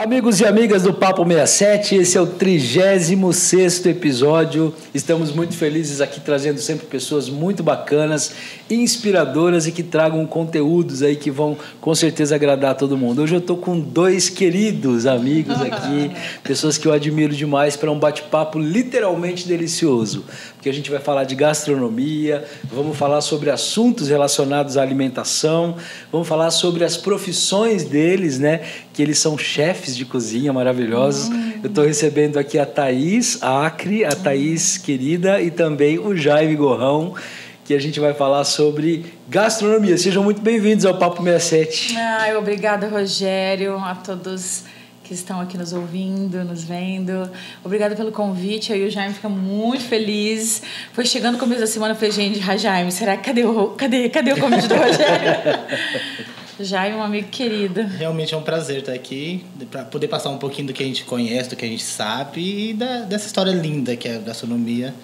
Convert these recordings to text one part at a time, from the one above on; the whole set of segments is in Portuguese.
Amigos e amigas do Papo 67, esse é o 36 episódio. Estamos muito felizes aqui trazendo sempre pessoas muito bacanas, inspiradoras e que tragam conteúdos aí que vão com certeza agradar todo mundo. Hoje eu estou com dois queridos amigos aqui, pessoas que eu admiro demais para um bate-papo literalmente delicioso. Porque a gente vai falar de gastronomia, vamos falar sobre assuntos relacionados à alimentação, vamos falar sobre as profissões deles, né? Que eles são chefes chefes de cozinha maravilhosos. Hum. Eu estou recebendo aqui a Thaís Acre, a Thaís querida, e também o Jaime Gorrão, que a gente vai falar sobre gastronomia. Sejam muito bem-vindos ao Papo 67. Ai, obrigada, Rogério, a todos que estão aqui nos ouvindo, nos vendo. Obrigada pelo convite. Aí o Jaime fica muito feliz. Foi chegando no começo da semana, eu falei, gente, Jaime, será que cadê o, cadê, cadê o convite do Rogério? Jaime, um amigo querido. Realmente é um prazer estar aqui, para poder passar um pouquinho do que a gente conhece, do que a gente sabe e da, dessa história linda que é a gastronomia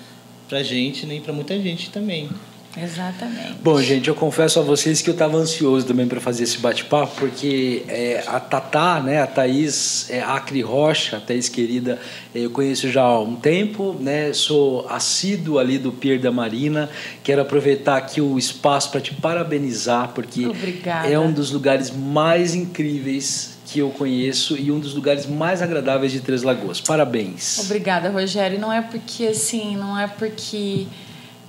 pra gente né, e pra muita gente também. Exatamente. Bom, gente, eu confesso a vocês que eu estava ansioso também para fazer esse bate-papo, porque é, a Tatá, né, a Thaís é, Acre Rocha, a Thaís querida, é, eu conheço já há um tempo, né, sou assíduo ali do Pier da Marina. Quero aproveitar aqui o espaço para te parabenizar, porque Obrigada. é um dos lugares mais incríveis que eu conheço e um dos lugares mais agradáveis de Três Lagoas. Parabéns. Obrigada, Rogério. Não é porque assim, não é porque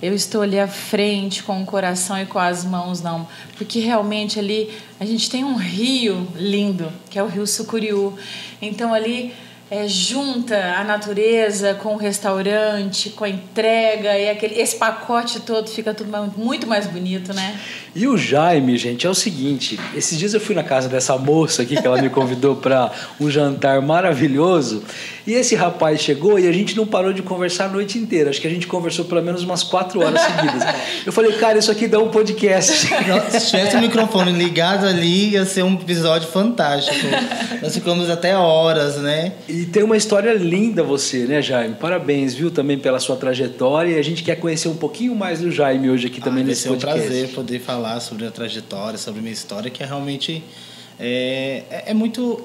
eu estou ali à frente com o coração e com as mãos, não. Porque realmente ali a gente tem um rio lindo, que é o Rio Sucuriú. Então ali é, junta a natureza com o restaurante, com a entrega e aquele, esse pacote todo fica tudo muito mais bonito, né? E o Jaime, gente, é o seguinte: esses dias eu fui na casa dessa moça aqui que ela me convidou para um jantar maravilhoso. E esse rapaz chegou e a gente não parou de conversar a noite inteira. Acho que a gente conversou pelo menos umas quatro horas seguidas. Eu falei, cara, isso aqui dá um podcast. Se tivesse o microfone ligado ali, ia ser um episódio fantástico. Nós ficamos até horas, né? E tem uma história linda você, né, Jaime? Parabéns, viu, também pela sua trajetória. E a gente quer conhecer um pouquinho mais do Jaime hoje aqui também ah, nesse podcast. É um prazer poder falar sobre a trajetória, sobre a minha história, que é realmente é, é, é muito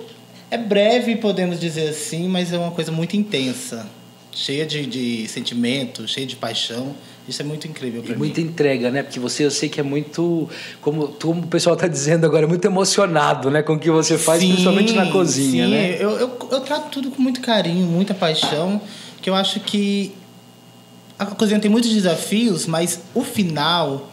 é breve, podemos dizer assim, mas é uma coisa muito intensa, cheia de, de sentimento, cheia de paixão. Isso é muito incrível para mim. Muita entrega, né? Porque você, eu sei que é muito, como, como o pessoal está dizendo agora, muito emocionado, né? Com o que você faz, sim, principalmente na cozinha, sim. né? Eu, eu, eu trato tudo com muito carinho, muita paixão, que eu acho que a cozinha tem muitos desafios, mas o final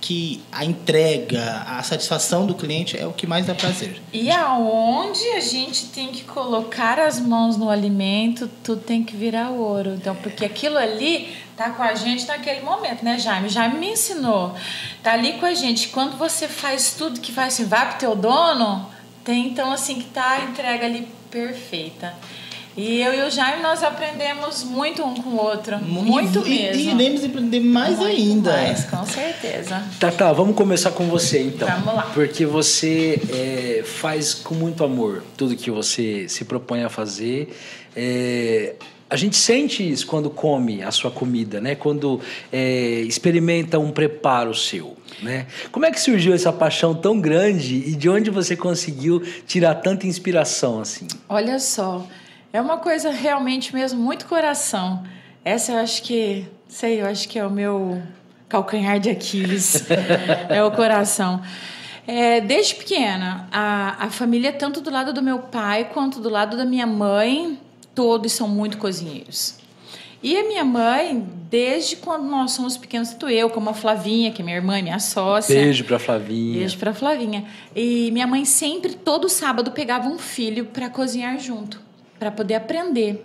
que a entrega, a satisfação do cliente é o que mais dá prazer. E aonde a gente tem que colocar as mãos no alimento, tudo tem que virar ouro. Então, porque aquilo ali tá com a gente naquele momento, né, Jaime? Jaime me ensinou. Tá ali com a gente. Quando você faz tudo que faz assim, vai pro teu dono, tem então assim que tá a entrega ali perfeita. E eu e o Jaime, nós aprendemos muito um com o outro. Muito, muito e, mesmo. E iremos aprender mais muito ainda. Mais, com certeza. Tá, tá, vamos começar com você então. Vamos lá. Porque você é, faz com muito amor tudo que você se propõe a fazer. É, a gente sente isso quando come a sua comida, né? Quando é, experimenta um preparo seu, né? Como é que surgiu essa paixão tão grande e de onde você conseguiu tirar tanta inspiração assim? Olha só, é uma coisa realmente mesmo muito coração. Essa eu acho que, sei, eu acho que é o meu calcanhar de Aquiles, é o coração. É, desde pequena, a, a família, tanto do lado do meu pai quanto do lado da minha mãe, todos são muito cozinheiros. E a minha mãe, desde quando nós somos pequenos, tanto eu como a Flavinha, que é minha irmã, minha sócia. Beijo pra Flavinha. Beijo pra Flavinha. E minha mãe sempre, todo sábado, pegava um filho para cozinhar junto para poder aprender.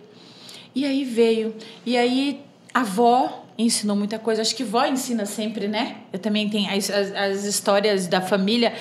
E aí veio. E aí a avó ensinou muita coisa. Acho que vó ensina sempre, né? Eu também tenho as, as, as histórias da família.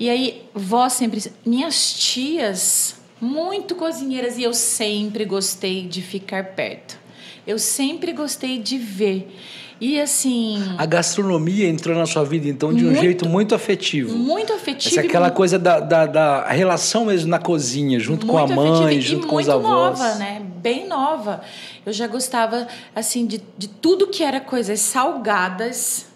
E aí, vó sempre. Minhas tias, muito cozinheiras, e eu sempre gostei de ficar perto. Eu sempre gostei de ver. E assim. A gastronomia entrou na sua vida, então, de um muito, jeito muito afetivo. Muito afetivo. Essa é aquela coisa da, da, da, relação mesmo na cozinha, junto com a mãe, junto com os avós. muito nova, né? Bem nova. Eu já gostava, assim, de, de tudo que era coisas salgadas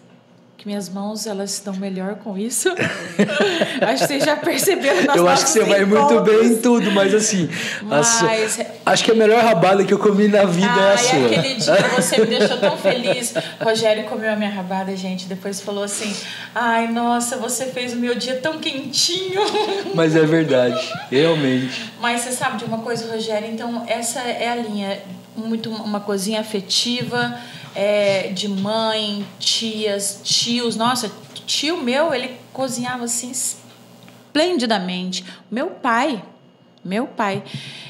que minhas mãos elas estão melhor com isso. acho que vocês já perceberam nas Eu acho que você vai muito bem em tudo, mas assim, mas... acho que a melhor rabada que eu comi na vida ah, é a sua. aquele dia você me deixou tão feliz. Rogério comeu a minha rabada, gente, depois falou assim: "Ai, nossa, você fez o meu dia tão quentinho". Mas é verdade, realmente. Mas você sabe de uma coisa, Rogério, então essa é a linha muito uma cozinha afetiva é, de mãe, tias, tios. Nossa, tio meu, ele cozinhava assim esplendidamente. Meu pai, meu pai.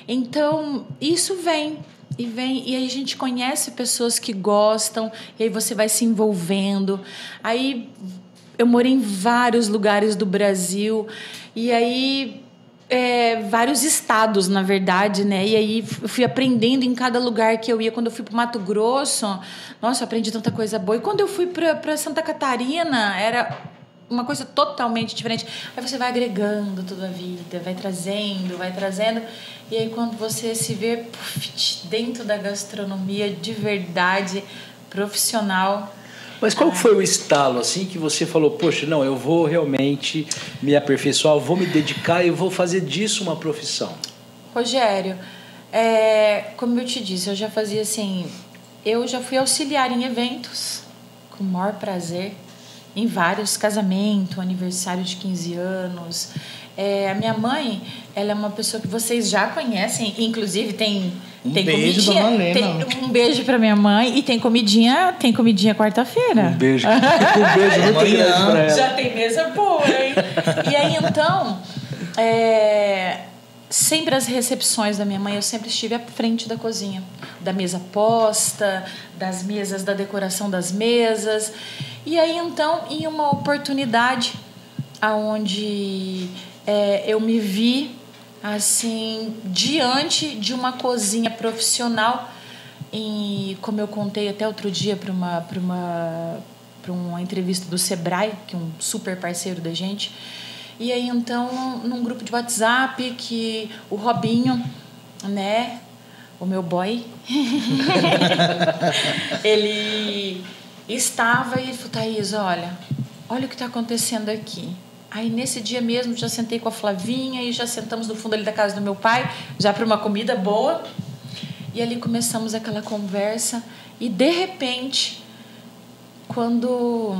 Então, isso vem e vem e aí a gente conhece pessoas que gostam e aí você vai se envolvendo. Aí eu morei em vários lugares do Brasil e aí é, vários estados, na verdade, né? E aí fui aprendendo em cada lugar que eu ia. Quando eu fui para Mato Grosso, nossa, aprendi tanta coisa boa. E quando eu fui para Santa Catarina, era uma coisa totalmente diferente. Aí você vai agregando toda a vida, vai trazendo, vai trazendo. E aí quando você se vê puff, dentro da gastronomia de verdade, profissional, mas qual foi o estalo assim que você falou, poxa, não, eu vou realmente me aperfeiçoar, vou me dedicar e vou fazer disso uma profissão? Rogério, é, como eu te disse, eu já fazia assim, eu já fui auxiliar em eventos com o maior prazer, em vários casamentos, aniversário de 15 anos. É, a minha mãe, ela é uma pessoa que vocês já conhecem, inclusive tem um tem beijo comidinha, tem um beijo para minha mãe e tem comidinha, tem comidinha quarta-feira. Um beijo. um beijo muito grande pra ela. Já tem mesa boa, hein? E aí então, é, sempre as recepções da minha mãe, eu sempre estive à frente da cozinha, da mesa posta, das mesas, da decoração das mesas. E aí então, em uma oportunidade aonde é, eu me vi assim diante de uma cozinha profissional. E como eu contei até outro dia para uma uma uma entrevista do Sebrae que é um super parceiro da gente. E aí então num grupo de WhatsApp que o Robinho né o meu boy ele estava e falou Thaís olha olha o que está acontecendo aqui Aí nesse dia mesmo já sentei com a Flavinha e já sentamos no fundo ali da casa do meu pai, já para uma comida boa. E ali começamos aquela conversa e de repente, quando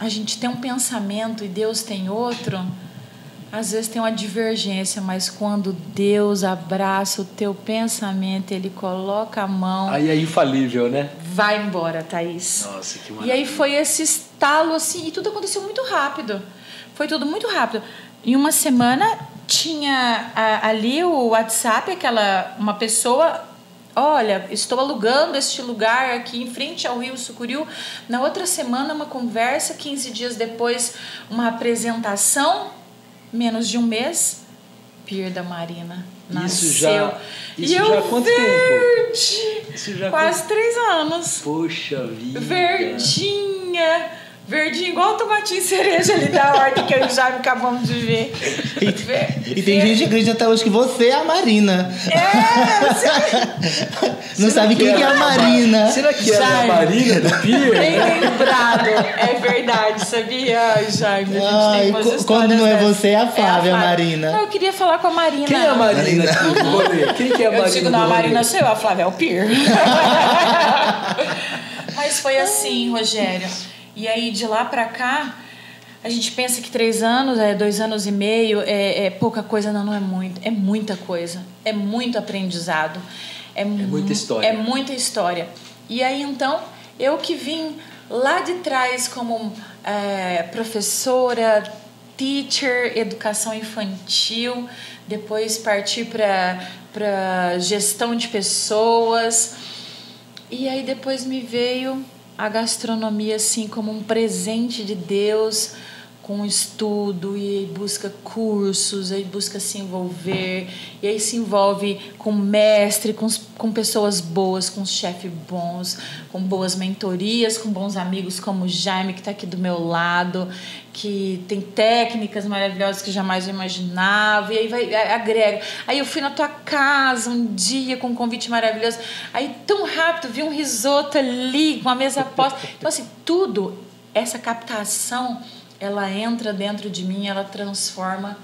a gente tem um pensamento e Deus tem outro, às vezes tem uma divergência, mas quando Deus abraça o teu pensamento, ele coloca a mão. Aí é infalível, né? Vai embora, Thaís. Nossa, que maravilha. E aí foi esse estalo assim, e tudo aconteceu muito rápido. Foi tudo muito rápido. Em uma semana tinha ali o WhatsApp, aquela uma pessoa, olha, estou alugando este lugar aqui em frente ao Rio Sucuriú. Na outra semana uma conversa, 15 dias depois uma apresentação, menos de um mês, Pier da Marina. Nasceu. Isso já, isso e já eu quanto verde, tempo? Isso já quase três anos. Poxa vida. Verdinha Verdinho, igual o tomatinho cereja ali da horta que eu já me acabamos de ver. E, e tem gente que acredita até hoje que você é a Marina. É! Não Será sabe que quem que é a Marina. Será que é a. Marina do Pier? Bem lembrado. É verdade, sabia? Ai, Jaime, a gente Ai, quando não é você, é a Flávia, Marina. Não, eu queria falar com a Marina. Quem é a Marina rolê? Quem que é a Marina Eu digo, não, a? Marina sou eu, a Flávia é o Pier. Mas foi assim, Rogério. E aí, de lá pra cá, a gente pensa que três anos, é dois anos e meio, é, é pouca coisa. Não, não é muito. É muita coisa. É muito aprendizado. É, muita história. É muita história. E aí, então, eu que vim lá de trás como é, professora, teacher, educação infantil, depois parti para gestão de pessoas. E aí depois me veio a gastronomia assim como um presente de Deus, com estudo e busca cursos, aí busca se envolver, e aí se envolve com mestre, com, com pessoas boas, com chefes bons, com boas mentorias, com bons amigos como o Jaime, que está aqui do meu lado, que tem técnicas maravilhosas que jamais eu imaginava, e aí vai, agrega. Aí eu fui na tua casa um dia com um convite maravilhoso, aí tão rápido vi um risoto ali, com a mesa posta. Então, assim, tudo essa captação, ela entra dentro de mim, ela transforma.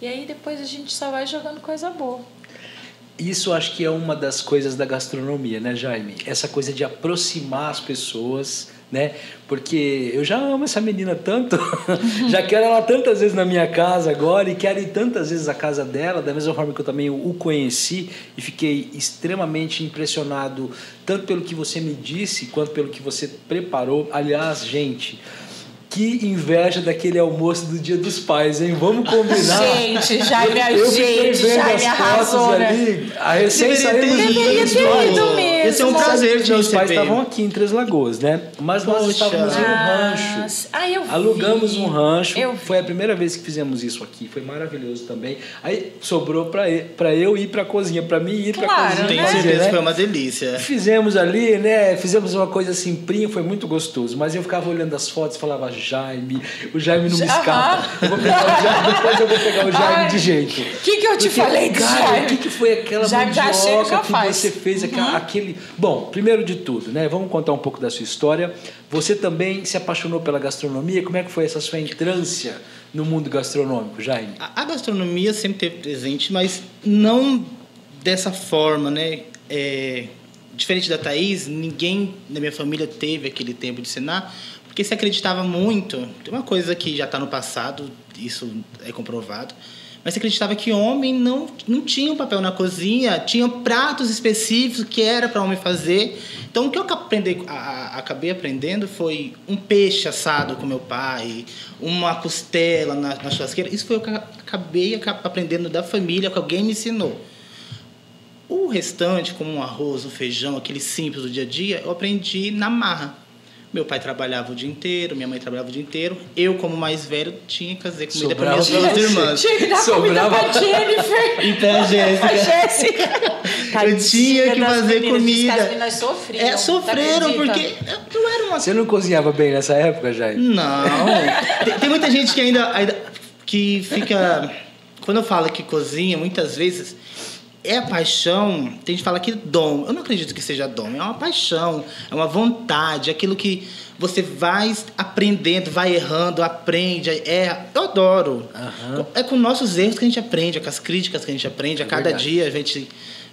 E aí depois a gente só vai jogando coisa boa. Isso acho que é uma das coisas da gastronomia, né, Jaime? Essa coisa de aproximar as pessoas, né? Porque eu já amo essa menina tanto, já quero ela tantas vezes na minha casa agora e quero ir tantas vezes à casa dela, da mesma forma que eu também o conheci e fiquei extremamente impressionado tanto pelo que você me disse quanto pelo que você preparou. Aliás, gente, que inveja daquele almoço do Dia dos Pais, hein? Vamos combinar. Gente, Jaime, eu, gente, Jaime arrasou, né? ali. A recém saímos do Deveria ter ido mesmo. Esse é um prazer de Meus pais estavam aqui em Três Lagoas, né? Mas nós Poxa. estávamos em um rancho. Ah, eu vi. Alugamos um rancho. Eu Foi a primeira vez que fizemos isso aqui. Foi maravilhoso também. Aí sobrou para eu ir para a cozinha, para mim ir para a cozinha. Tenho certeza né? que foi uma delícia. Fizemos ali, né? Fizemos uma coisa simplinha, foi muito gostoso. Mas eu ficava olhando as fotos e falava, Jaime, o Jaime não me escapa. Eu vou pegar o Jaime, depois eu vou pegar o Jaime Ai, de jeito. O que, que eu te Porque, falei de cara, Jaime? O que, que foi aquela Jaime mandioca que, que você fez, uhum. aquele... Bom, primeiro de tudo, né? Vamos contar um pouco da sua história. Você também se apaixonou pela gastronomia. Como é que foi essa sua entrância no mundo gastronômico, Jaime? A, a gastronomia sempre teve presente, mas não dessa forma, né? É, diferente da Thaís, ninguém na minha família teve aquele tempo de ensinar, porque se acreditava muito. Tem uma coisa que já está no passado, isso é comprovado. Mas se acreditava que homem não, não tinha um papel na cozinha, tinha pratos específicos que era para homem fazer. Então, o que eu aprendi, a, acabei aprendendo foi um peixe assado com meu pai, uma costela na, na churrasqueira. Isso foi o que eu acabei aprendendo da família, que alguém me ensinou. O restante, como um arroz, um feijão, aquele simples do dia a dia, eu aprendi na marra. Meu pai trabalhava o dia inteiro, minha mãe trabalhava o dia inteiro. Eu, como mais velho, tinha que fazer comida para minhas duas irmãs. Tinha que dar Sobrava... comida pra Jennifer. E pra Jéssica. A Jéssica. eu tinha que fazer meninas, comida. As meninas sofriam. É, sofreram, porque não era uma... Você não cozinhava bem nessa época, Jair? Não. tem, tem, muita gente que ainda, ainda... que fica... Quando eu falo que cozinha, muitas vezes é a paixão, tem gente que fala que dom. Eu não acredito que seja dom, é uma paixão, é uma vontade, é aquilo que você vai aprendendo, vai errando, aprende. É, eu adoro. Uhum. É com nossos erros que a gente aprende, é com as críticas que a gente aprende. A é cada verdade. dia a gente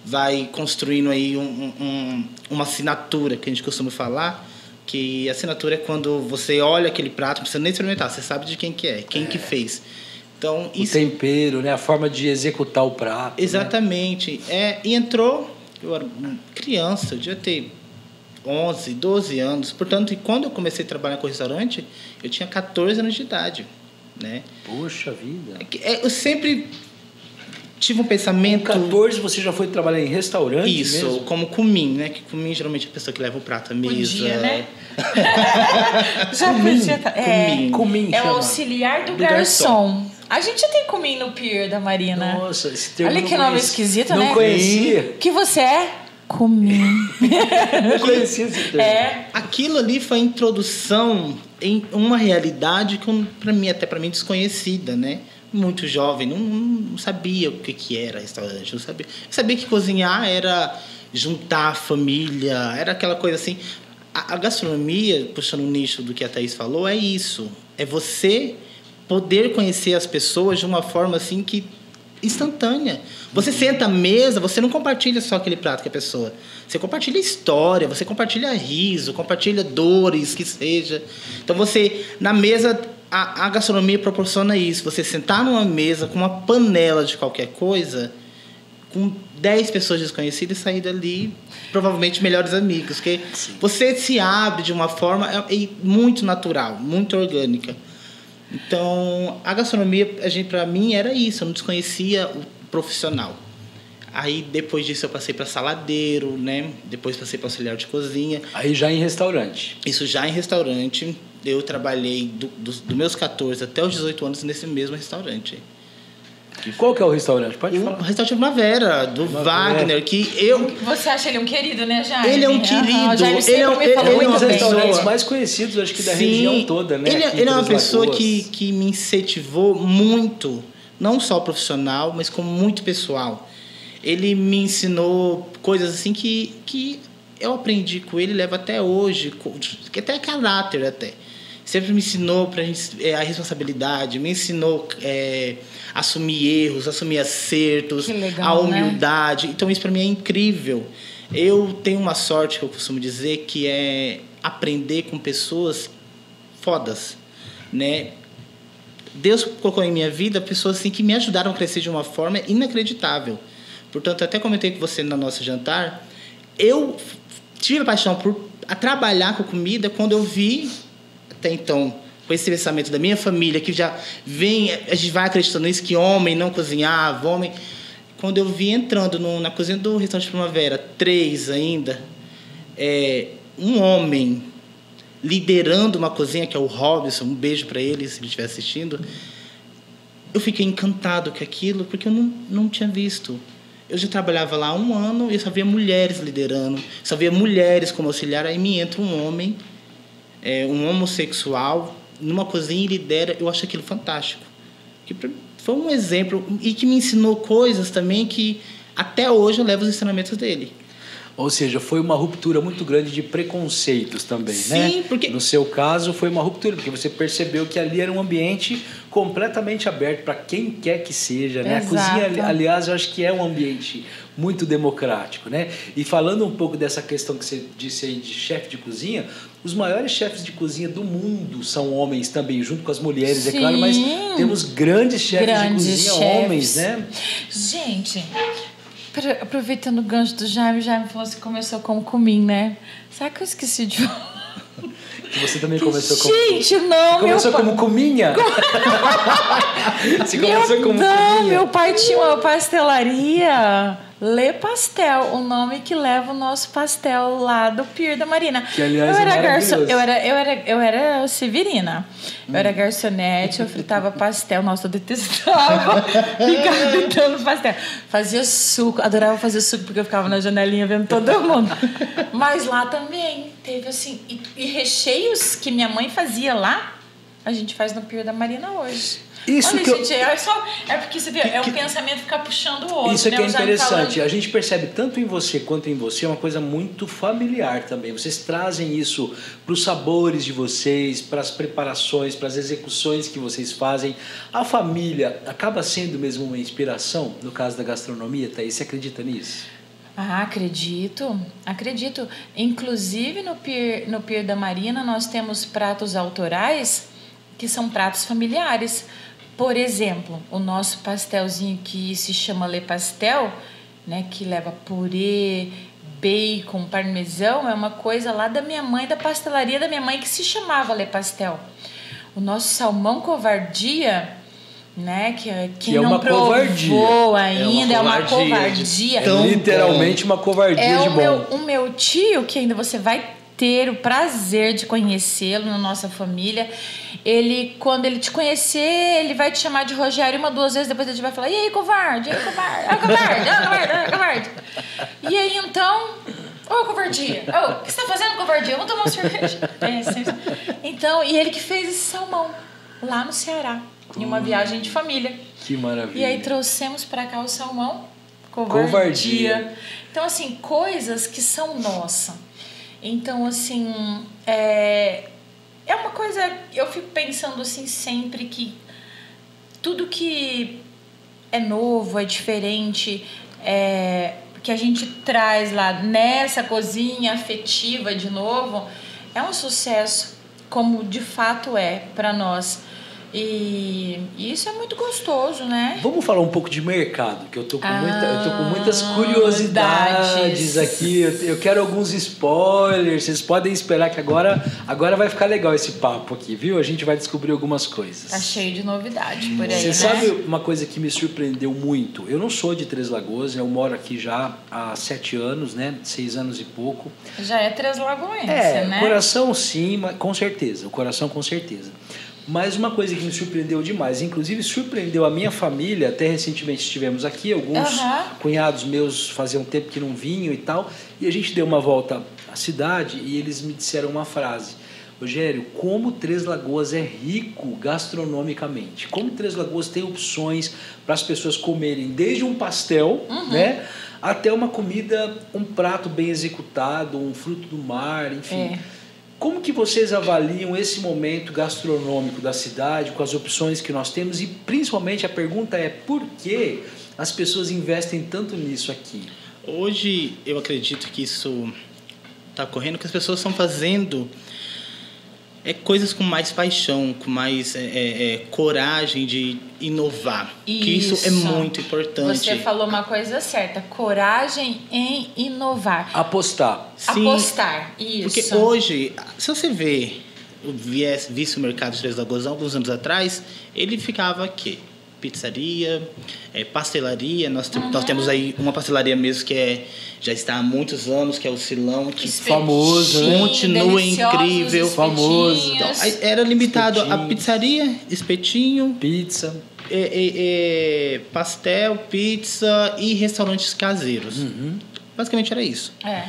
vai construindo aí um, um, uma assinatura que a gente costuma falar. Que assinatura é quando você olha aquele prato, não precisa nem experimentar, você sabe de quem que é, quem é. que fez. Então, o isso... tempero, né? a forma de executar o prato. Né? Exatamente. Né? É, e entrou, eu era criança, eu devia ter 11, 12 anos. Portanto, quando eu comecei a trabalhar com restaurante, eu tinha 14 anos de idade. Né? Poxa vida. É, é eu sempre tive um pensamento. Com 14 você já foi trabalhar em restaurante? Isso, mesmo? como cumim, né? Que cumim geralmente é a pessoa que leva o prato à mesa. Podia, né? já podia. É, cumim, é o auxiliar do, do garçom. garçom. A gente tem cumim no pier da Marina. Nossa, esse termo Olha que nome esquisito, não né? Não conhecia. Que você é? Cumim. não conhecia esse termo. É. Aquilo ali foi a introdução em uma realidade que para mim até para mim desconhecida, né? Muito jovem, não, não, sabia o que que era restaurante, não sabia. Eu sabia que cozinhar era juntar a família, era aquela coisa assim. A, a gastronomia, puxando o nicho do que a Thaís falou, é isso. É você poder conhecer as pessoas de uma forma assim que instantânea. Você senta à mesa, você não compartilha só aquele prato com a pessoa. Você compartilha história, você compartilha riso, compartilha dores, que seja. Então você, na mesa, a, a gastronomia proporciona isso. Você sentar numa mesa com uma panela de qualquer coisa, com 10 pessoas desconhecidas e sair dali provavelmente melhores amigos. Porque Sim. você se abre de uma forma é, é muito natural, muito orgânica. Então, a gastronomia, a gente para mim era isso, eu não desconhecia o profissional. Aí depois disso eu passei para saladeiro, né? Depois passei para auxiliar de cozinha. Aí já em restaurante. Isso já em restaurante. Eu trabalhei dos do, do meus 14 até os 18 anos nesse mesmo restaurante. Qual que é o restaurante? Pode o falar. O restaurante Primavera, do Wagner, que eu... Você acha ele um querido, né, Jaime? Ele é um querido. Uhum, ele, é, um, ele, ele é um dos restaurantes mais conhecidos, acho que, da Sim, região toda, né? Ele, é, ele é uma pessoa que, que me incentivou muito, não só profissional, mas como muito pessoal. Ele me ensinou coisas assim que, que eu aprendi com ele, levo até hoje, que até caráter até sempre me ensinou pra gente, é, a responsabilidade, me ensinou é, assumir erros, assumir acertos, legal, a humildade. Né? Então isso para mim é incrível. Eu tenho uma sorte que eu costumo dizer que é aprender com pessoas fodas, né? Deus colocou em minha vida pessoas assim que me ajudaram a crescer de uma forma inacreditável. Portanto, até comentei com você no nosso jantar, eu tive a paixão por a trabalhar com comida quando eu vi até então com esse pensamento da minha família que já vem a gente vai acreditando nisso que homem não cozinhava homem quando eu vi entrando no, na cozinha do restaurante Primavera três ainda é, um homem liderando uma cozinha que é o Robson um beijo para ele se ele estiver assistindo eu fiquei encantado com aquilo porque eu não, não tinha visto eu já trabalhava lá um ano e só via mulheres liderando, só via mulheres como auxiliar. Aí me entra um homem, é, um homossexual, numa cozinha e lidera. Eu acho aquilo fantástico. Que foi um exemplo e que me ensinou coisas também que até hoje eu levo os ensinamentos dele. Ou seja, foi uma ruptura muito grande de preconceitos também, Sim, né? Sim, porque... No seu caso, foi uma ruptura, porque você percebeu que ali era um ambiente completamente aberto para quem quer que seja, né? Exato. A cozinha, aliás, eu acho que é um ambiente muito democrático, né? E falando um pouco dessa questão que você disse aí de chefe de cozinha, os maiores chefes de cozinha do mundo são homens também, junto com as mulheres, Sim. é claro, mas temos grandes chefes Grandes de cozinha chefes. homens, né? Gente, aproveitando o gancho do Jaime, o Jaime falou assim, começou como comim, né? Sabe que eu esqueci de Que você também começou como Gente, não, Começou meu como cominha? Você começou meu, como não, cominha? meu pai tinha uma pastelaria Le Pastel, o nome que leva o nosso pastel lá do Pier da Marina. Que, aliás, eu é era garçom, maravilhoso. eu era eu era eu era severina. Eu era garçonete, eu fritava pastel, nossa, eu detestava ficar fritando pastel. Fazia suco, adorava fazer suco porque eu ficava na janelinha vendo todo mundo. Mas lá também teve assim, e, e recheios que minha mãe fazia lá, a gente faz no Pier da Marina hoje. Isso Olha, que eu- gente, é, só, é porque você vê, é um pensamento ficar puxando o outro. Isso é né? que é interessante. falando- A gente percebe tanto em você quanto em você uma coisa muito familiar também. Vocês trazem isso para os sabores de vocês, para as preparações, para as execuções que vocês fazem. A família acaba sendo mesmo uma inspiração no caso da gastronomia, Thaís? Você acredita nisso? Ah, acredito, acredito. Inclusive no Pier, no Pier da Marina nós temos pratos autorais que são pratos familiares. Por exemplo, o nosso pastelzinho que se chama Le Pastel, né, que leva purê, bacon, parmesão, é uma coisa lá da minha mãe, da pastelaria da minha mãe que se chamava Le Pastel. O nosso salmão covardia, né, que é- quem Que é não uma provou covardia. ainda é uma covardia covardia. É Tão literalmente uma covardia É de o bom. meu, o meu tio, que ainda você vai ter o prazer de conhecê-lo na nossa família. Ele, quando ele te conhecer, ele vai te chamar de Rogério uma, duas vezes, depois ele vai falar: e aí, covarde? E aí, covarde? Ah, covarde? Ah, covarde? Ah, covarde? E aí, então. Ô, covardia! Ô, o que você tá fazendo, covardia? Vamos tomar uma cerveja. É, sempre. Então, e ele que fez esse salmão lá no Ceará, em uma viagem de família. Que maravilha. E aí trouxemos para cá o salmão, covardia. Covardia. Então, assim, coisas que são nossa. Então, assim, é, é uma coisa. Eu fico pensando assim sempre que tudo que é novo, é diferente, é, que a gente traz lá nessa cozinha afetiva de novo, é um sucesso, como de fato é para nós. E isso é muito gostoso, né? Vamos falar um pouco de mercado, que eu tô com, muita, eu tô com muitas Ah, curiosidades verdades. aqui. Eu, eu quero alguns spoilers. Vocês podem esperar que agora, agora vai ficar legal esse papo aqui, viu? A gente vai descobrir algumas coisas. Tá cheio de novidade por aí, Você né? sabe uma coisa que me surpreendeu muito? Eu não sou de Três Lagoas, eu moro aqui já há sete anos, né? Seis anos e pouco. Já é Três Lagoense, É, né? o coração sim, mas com certeza. O coração com certeza. Mas uma coisa que me surpreendeu demais, inclusive surpreendeu a minha família, até recentemente estivemos aqui, alguns Aham. cunhados meus faziam tempo que não vinham e tal, e a gente deu uma volta à cidade e eles me disseram uma frase. Rogério, como Três Lagoas é rico gastronomicamente. Como Três Lagoas tem opções para as pessoas comerem, desde um pastel, Uhum. né, até uma comida, um prato bem executado, um fruto do mar, enfim. É. Como que vocês avaliam esse momento gastronômico da cidade, com as opções que nós temos e principalmente a pergunta é por que as pessoas investem tanto nisso aqui? Hoje eu acredito que isso está ocorrendo, que as pessoas estão fazendo é coisas com mais paixão, com mais é, é, é coragem de inovar. Isso. Que isso é muito importante. Você falou uma coisa certa, coragem em inovar. Apostar. Sim, Apostar, isso. Porque hoje, se você vê o viés, visse o mercado de Três Lagoas alguns anos atrás, ele ficava aqui pizzaria, é, pastelaria. Nós, uhum. nós temos aí uma pastelaria mesmo que é, já está há muitos anos, que é o Silão, que famoso, né? continua incrível, famoso. Então, era limitado espetinho. a pizzaria, espetinho, pizza, é, é, é, pastel, pizza e restaurantes caseiros. Uhum. Basicamente era isso. É.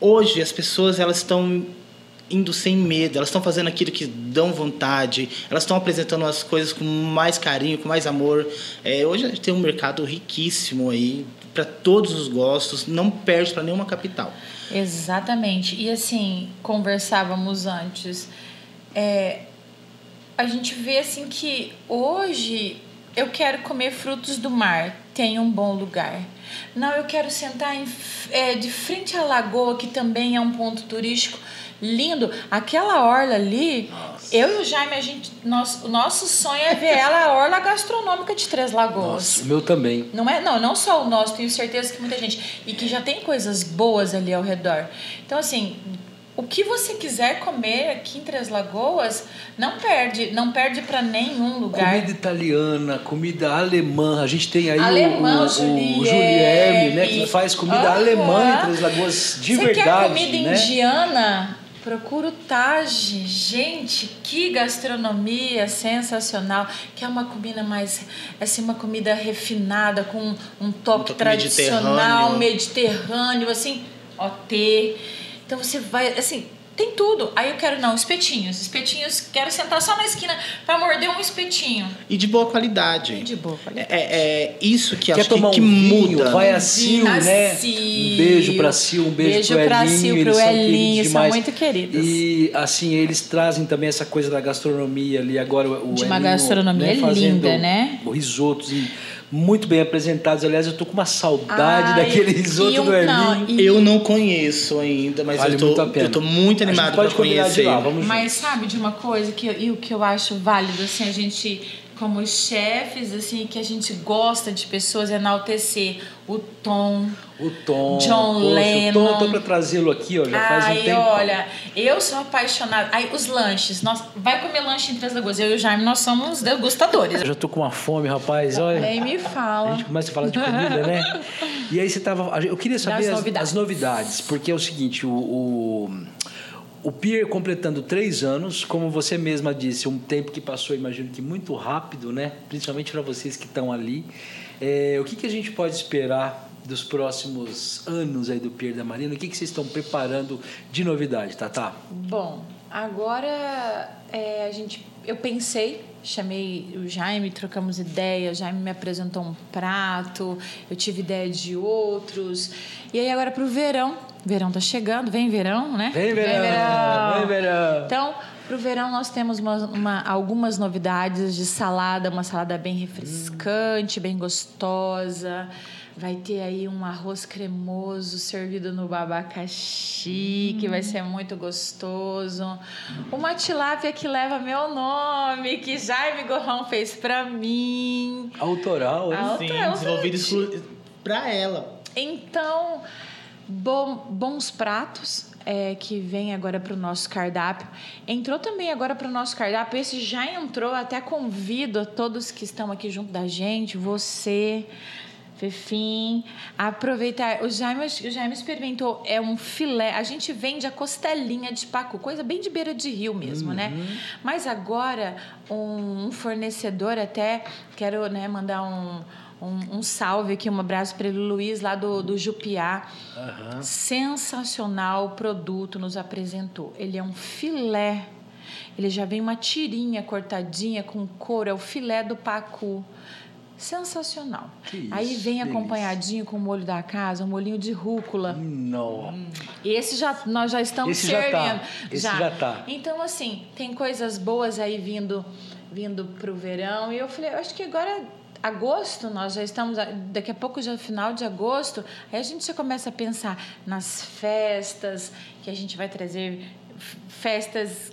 Hoje as pessoas elas estão indo sem medo, elas estão fazendo aquilo que dão vontade, elas estão apresentando as coisas com mais carinho, com mais amor. É, hoje a gente tem um mercado riquíssimo aí, para todos os gostos, não perde para nenhuma capital. Exatamente. E assim, conversávamos antes, é, a gente vê assim que hoje eu quero comer frutos do mar, tem um bom lugar. Não, eu quero sentar em, é, de frente à lagoa, que também é um ponto turístico lindo. Aquela orla ali, Nossa. eu e o Jaime, a gente, nosso, o nosso sonho é ver ela, a orla gastronômica de Três Lagoas. Nossa, o meu também. Não é, não, não só o nosso, tenho certeza que muita gente e que já tem coisas boas ali ao redor. Então assim, o que você quiser comer aqui em Três Lagoas, não perde, não perde para nenhum lugar. Comida italiana, comida alemã. A gente tem aí alemã, o, o, o né, que faz comida uhum. alemã em Três Lagoas de você verdade. Quer comida né? indiana? Procura o Taj. Gente, que gastronomia sensacional. Que é uma comida mais. Assim, uma comida refinada, com um toque, um tradicional, mediterrâneo. mediterrâneo, assim, OT. Então você vai. Assim, tem tudo. Aí eu quero, não, espetinhos. Espetinhos, quero sentar só na esquina para morder um espetinho. E de boa qualidade. E de boa qualidade. É, é isso que Quer acho tomar que, um que vinho, muda. Vai a Sil, né? Um beijo pra Sil, um beijo, beijo pro pra Elinho. Sil, pro Elinho, são muito queridos. E assim, eles trazem também essa coisa da gastronomia ali. Agora o De uma Elinho, gastronomia né, linda, né? Risotos e muito bem apresentados. Aliás, eu tô com uma saudade Ai, daquele risoto do Erlinho. E... Eu não conheço ainda, mas vale eu, tô, muito a pena. eu tô muito animado para conhecer. Lá, vamos mas sabe de uma coisa que, e o que eu acho válido, assim, a gente como chefes, assim, que a gente gosta de pessoas enaltecer o Tom, o Tom, John poxa, Lennon. O Tom, tô para trazê-lo aqui, ó, já faz Ai, um tempo. olha, eu sou apaixonada. Aí os lanches, nós vai comer lanche em Três Lagoas. Eu e o Jaime, nós somos degustadores. Eu já tô com uma fome, rapaz, olha. Nem me fala. A gente começa a falar de comida, né? E aí você tava, eu queria saber as, novidades. as novidades, porque é o seguinte, o, o o Pier completando três anos, como você mesma disse, um tempo que passou, imagino que muito rápido, né? Principalmente para vocês que estão ali. É, o que, que a gente pode esperar dos próximos anos aí do Pier da Marina? O que, que vocês estão preparando de novidade, Tata? Bom, agora é, a gente, eu pensei, chamei o Jaime, trocamos ideia, o Jaime me apresentou um prato, eu tive ideia de outros. E aí agora para o verão, verão tá chegando, vem verão, né? Vem verão, vem verão. Vem verão. Então, para o verão nós temos uma, uma, algumas novidades de salada, uma salada bem refrescante, hum. bem gostosa. Vai ter aí um arroz cremoso servido no abacaxi, hum. que vai ser muito gostoso. Uma tilápia que leva meu nome, que Jaime Gorrão fez para mim. Autoral, hein? Sim, desenvolvido para ela. Então, bom, bons pratos. É, que vem agora para o nosso cardápio. Entrou também agora para o nosso cardápio. Esse já entrou, até convido a todos que estão aqui junto da gente, você, Fefim, aproveitar. O Jaime, o Jaime experimentou, é um filé. A gente vende a costelinha de pacu, coisa bem de beira de rio mesmo, né? uhum. né? Mas agora, um, fornecedor até, quero né, mandar um um, um, salve aqui, um abraço para ele, Luiz, lá do, do Jupiá. Uhum. Sensacional produto nos apresentou. Ele é um filé. Ele já vem uma tirinha cortadinha com couro, é o filé do pacu. Sensacional. Que isso, Aí vem delícia. acompanhadinho com o molho da casa, um molhinho de rúcula. Não. Esse já nós já estamos Esse já tá. servindo. Esse já tá. Então assim, tem coisas boas aí vindo vindo pro verão e eu falei, eu acho que agora agosto nós já estamos daqui a pouco já é final de agosto, aí a gente já começa a pensar nas festas que a gente vai trazer festas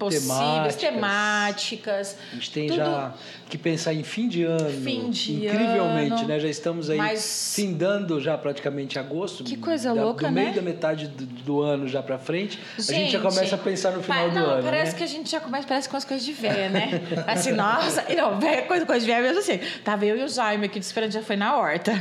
possíveis, Temáticas. temáticas. A gente tem tudo- já que pensar em fim de ano. Fim de Incrivelmente, ano. né? Já estamos aí Mas- findando já praticamente agosto. Que coisa Da- louca, Do meio né? da metade do, do ano já pra frente, a gente já começa a pensar no final pa- do não, ano. parece né? que a gente já começa, parece com as coisas de véia, né? Assim, nossa, não, coisa, coisa de véia mesmo assim. Tava eu e o Jaime aqui esperando, já foi na horta.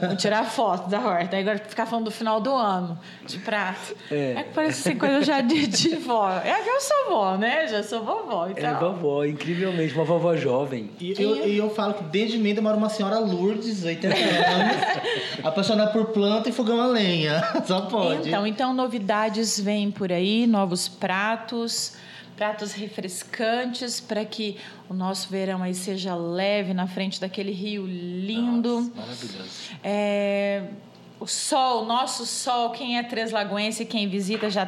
Vamos tirar foto da horta. Aí agora ficar falando do final do ano, de prato. É. É, que parece assim, coisa já de, de vó. É que eu sou vó, né? Já sou vovó. Então, É vovó, incrivelmente, uma vovó jovem. E eu, e eu falo que desde mim demora uma senhora Lourdes, 80 anos, apaixonada por planta e fogão a lenha. Só pode. Então, então novidades vêm por aí, novos pratos, pratos refrescantes para que o nosso verão aí seja leve na frente daquele rio lindo. Maravilhoso. É, o sol, nosso sol, quem é Três Lagoense, quem visita já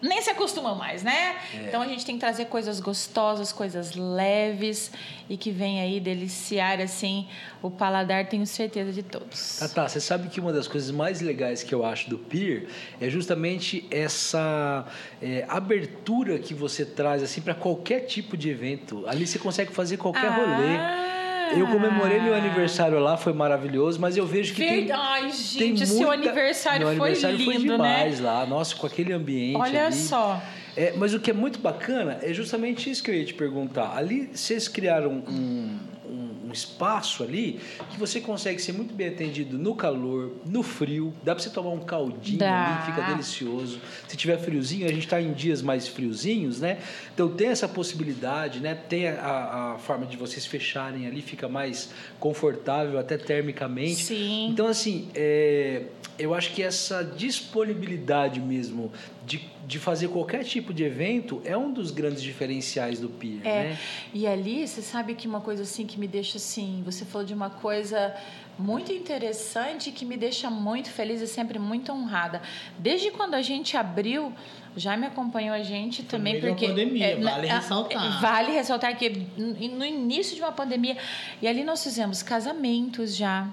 nem se acostuma mais, né? Então a gente tem que trazer coisas gostosas, coisas leves e que vem aí deliciar assim o paladar, tenho certeza de todos. Tá, tá. Você sabe que uma das coisas mais legais que eu acho do Pier é justamente essa é, abertura que você traz assim para qualquer tipo de evento. Ali você consegue fazer qualquer rolê. Eu comemorei meu aniversário lá, foi maravilhoso, mas eu vejo que tem, Verdade. Ai, tem gente, seu muita- aniversário, meu aniversário foi foi lindo, demais né? lá, nossa, com aquele ambiente. Olha ali. só. É, mas o que é muito bacana é justamente isso que eu ia te perguntar. Ali vocês criaram um, um- um espaço ali que você consegue ser muito bem atendido no calor, no frio. Dá pra você tomar um caldinho Dá. ali, fica delicioso. Se tiver friozinho, a gente está em dias mais friozinhos, né? Então tem essa possibilidade, né? Tem a, a forma de vocês fecharem ali, fica mais confortável, até termicamente. Sim. Então, assim, é, eu acho que essa disponibilidade mesmo de, de fazer qualquer tipo de evento é um dos grandes diferenciais do Pier, É, né? e ali você sabe que uma coisa assim que me deixa assim, você falou de uma coisa muito interessante que me deixa muito feliz e sempre muito honrada. Desde quando a gente abriu, já me acompanhou a gente também porque pandemia, na- vale ressaltar. Vale ressaltar que no início de uma pandemia e ali nós fizemos casamentos já,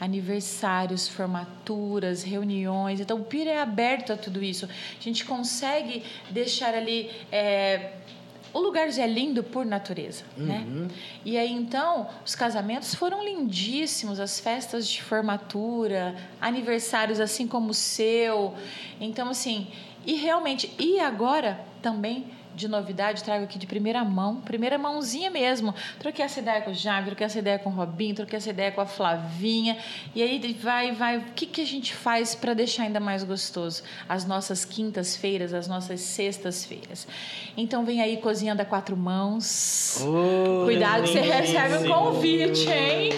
aniversários, formaturas, reuniões. Então o Pira é aberto a tudo isso. A gente consegue deixar ali é, o lugar já é lindo por natureza, né? E aí então os casamentos foram lindíssimos, as festas de formatura, aniversários assim como o seu. Então assim, e realmente, e agora também de novidade, trago aqui de primeira mão, primeira mãozinha mesmo. Troquei essa ideia com o Jaime, troquei essa ideia com o Robinho, troquei essa ideia com a Flavinha. E aí vai, vai. O que, que a gente faz para deixar ainda mais gostoso? As nossas quintas-feiras, as nossas sextas-feiras. Então vem aí cozinhando a quatro mãos. Oh, Cuidado que você recebe um convite, hein?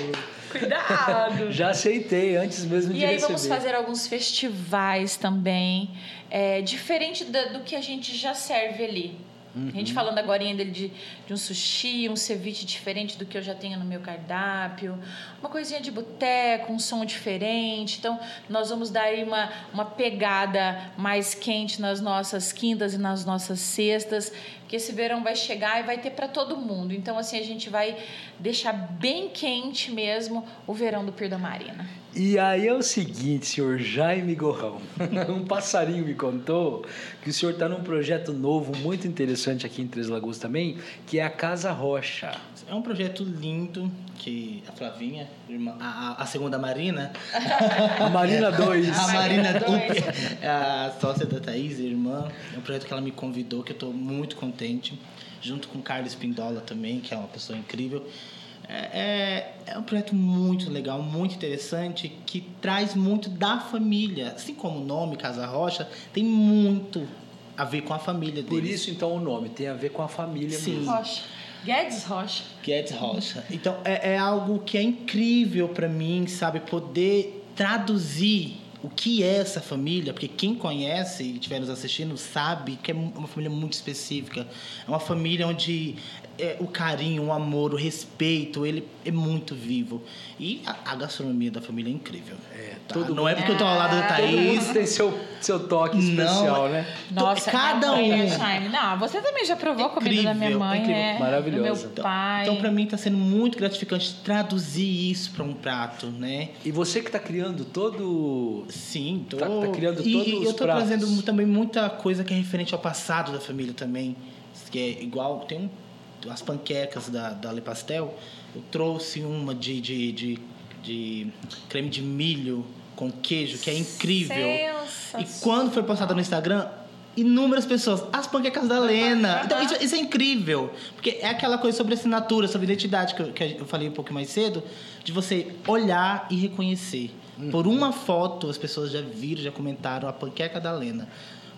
Cuidado! Já aceitei antes mesmo de E aí receber. vamos fazer alguns festivais também, é, diferente da- do que a gente já serve ali. A Uhum. gente falando agora dele de, de um sushi, um ceviche diferente do que eu já tenho no meu cardápio, uma coisinha de boteco, um som diferente. Então, nós vamos dar aí uma, uma pegada mais quente nas nossas quintas e nas nossas sextas, que esse verão vai chegar e vai ter para todo mundo. Então, assim, a gente vai deixar bem quente mesmo o verão do Pier da Marina. E aí é o seguinte, senhor Jaime Gorrão. um passarinho me contou que o senhor está num projeto novo, muito interessante aqui em Três Lagoas também, que é a Casa Rocha. É um projeto lindo que a Flavinha, irmã- a, a- segunda Marina, A Marina 2. a Marina dois. é a sócia da Thaís, irmã. É um projeto que ela me convidou, que eu estou muito contente. Junto com o Carlos Pindola também, que é uma pessoa incrível. É, é, é um projeto muito legal, muito interessante, que traz muito da família. Assim como o nome Casa Rocha, tem muito a ver com a família Por deles. isso, então, o nome tem a ver com a família Sim. mesmo. Rocha. Guedes Rocha. Guedes Rocha. Então é, é algo que é incrível para mim, sabe? Poder traduzir o que é essa família, porque quem conhece e estiver nos assistindo sabe que é uma família muito específica. É uma família onde é, o carinho, o amor, o respeito, ele é muito vivo. E a, a gastronomia da família é incrível. É, tá? todo Não é porque eu tô ao lado da Ah, Todo mundo Thaís. tem seu, seu toque especial, Não, né? Nossa, cada um. é Jaime. Não, você também já provou a comida da minha mãe, incrível. né? Maravilhosa. Do meu pai. Então, para mim, tá sendo muito gratificante traduzir isso para um prato, né? E você que está criando todo. Sim, tô. Tá- tá criando e, todos e os eu tô pratos. trazendo também muita coisa que é referente ao passado da família também. Que é igual, tem um, as panquecas da, da Le Pastel. Eu trouxe uma de, de, de, de creme de milho com queijo, que é incrível. E quando foi postada no Instagram, inúmeras pessoas, as panquecas da Lena. Então, isso, isso é incrível. Porque é aquela coisa sobre assinatura, sobre identidade, que eu, que eu falei um pouco mais cedo, de você olhar e reconhecer. Por uma foto, as pessoas já viram, já comentaram a panqueca da Lena.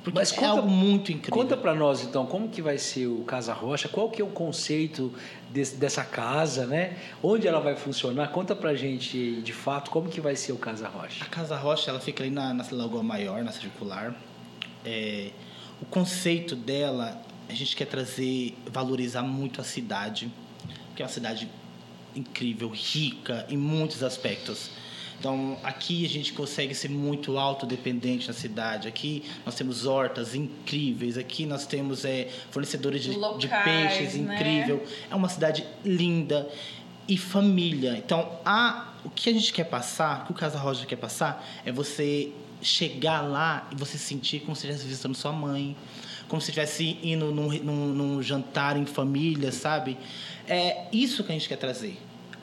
Porque Mas é conta- algo muito incrível. Conta para nós então como que vai ser o Casa Rocha, qual que é o conceito desse- dessa casa, né? Onde ela vai funcionar? Conta pra gente de fato como que vai ser o Casa Rocha. A Casa Rocha, ela fica ali na, na Lagoa Maior, na Circular. É, o conceito dela, a gente quer trazer, valorizar muito a cidade, que é uma cidade incrível, rica em muitos aspectos. Então, aqui a gente consegue ser muito autodependente na cidade. Aqui nós temos hortas incríveis. Aqui nós temos é, fornecedores de, de Locais, peixes né? incrível. É uma cidade linda e família. Então, a, o que a gente quer passar, o que o Casa Roja quer passar, é você chegar lá e você sentir como se estivesse visitando sua mãe, como se estivesse indo num, num, num jantar em família, sabe? É isso que a gente quer trazer.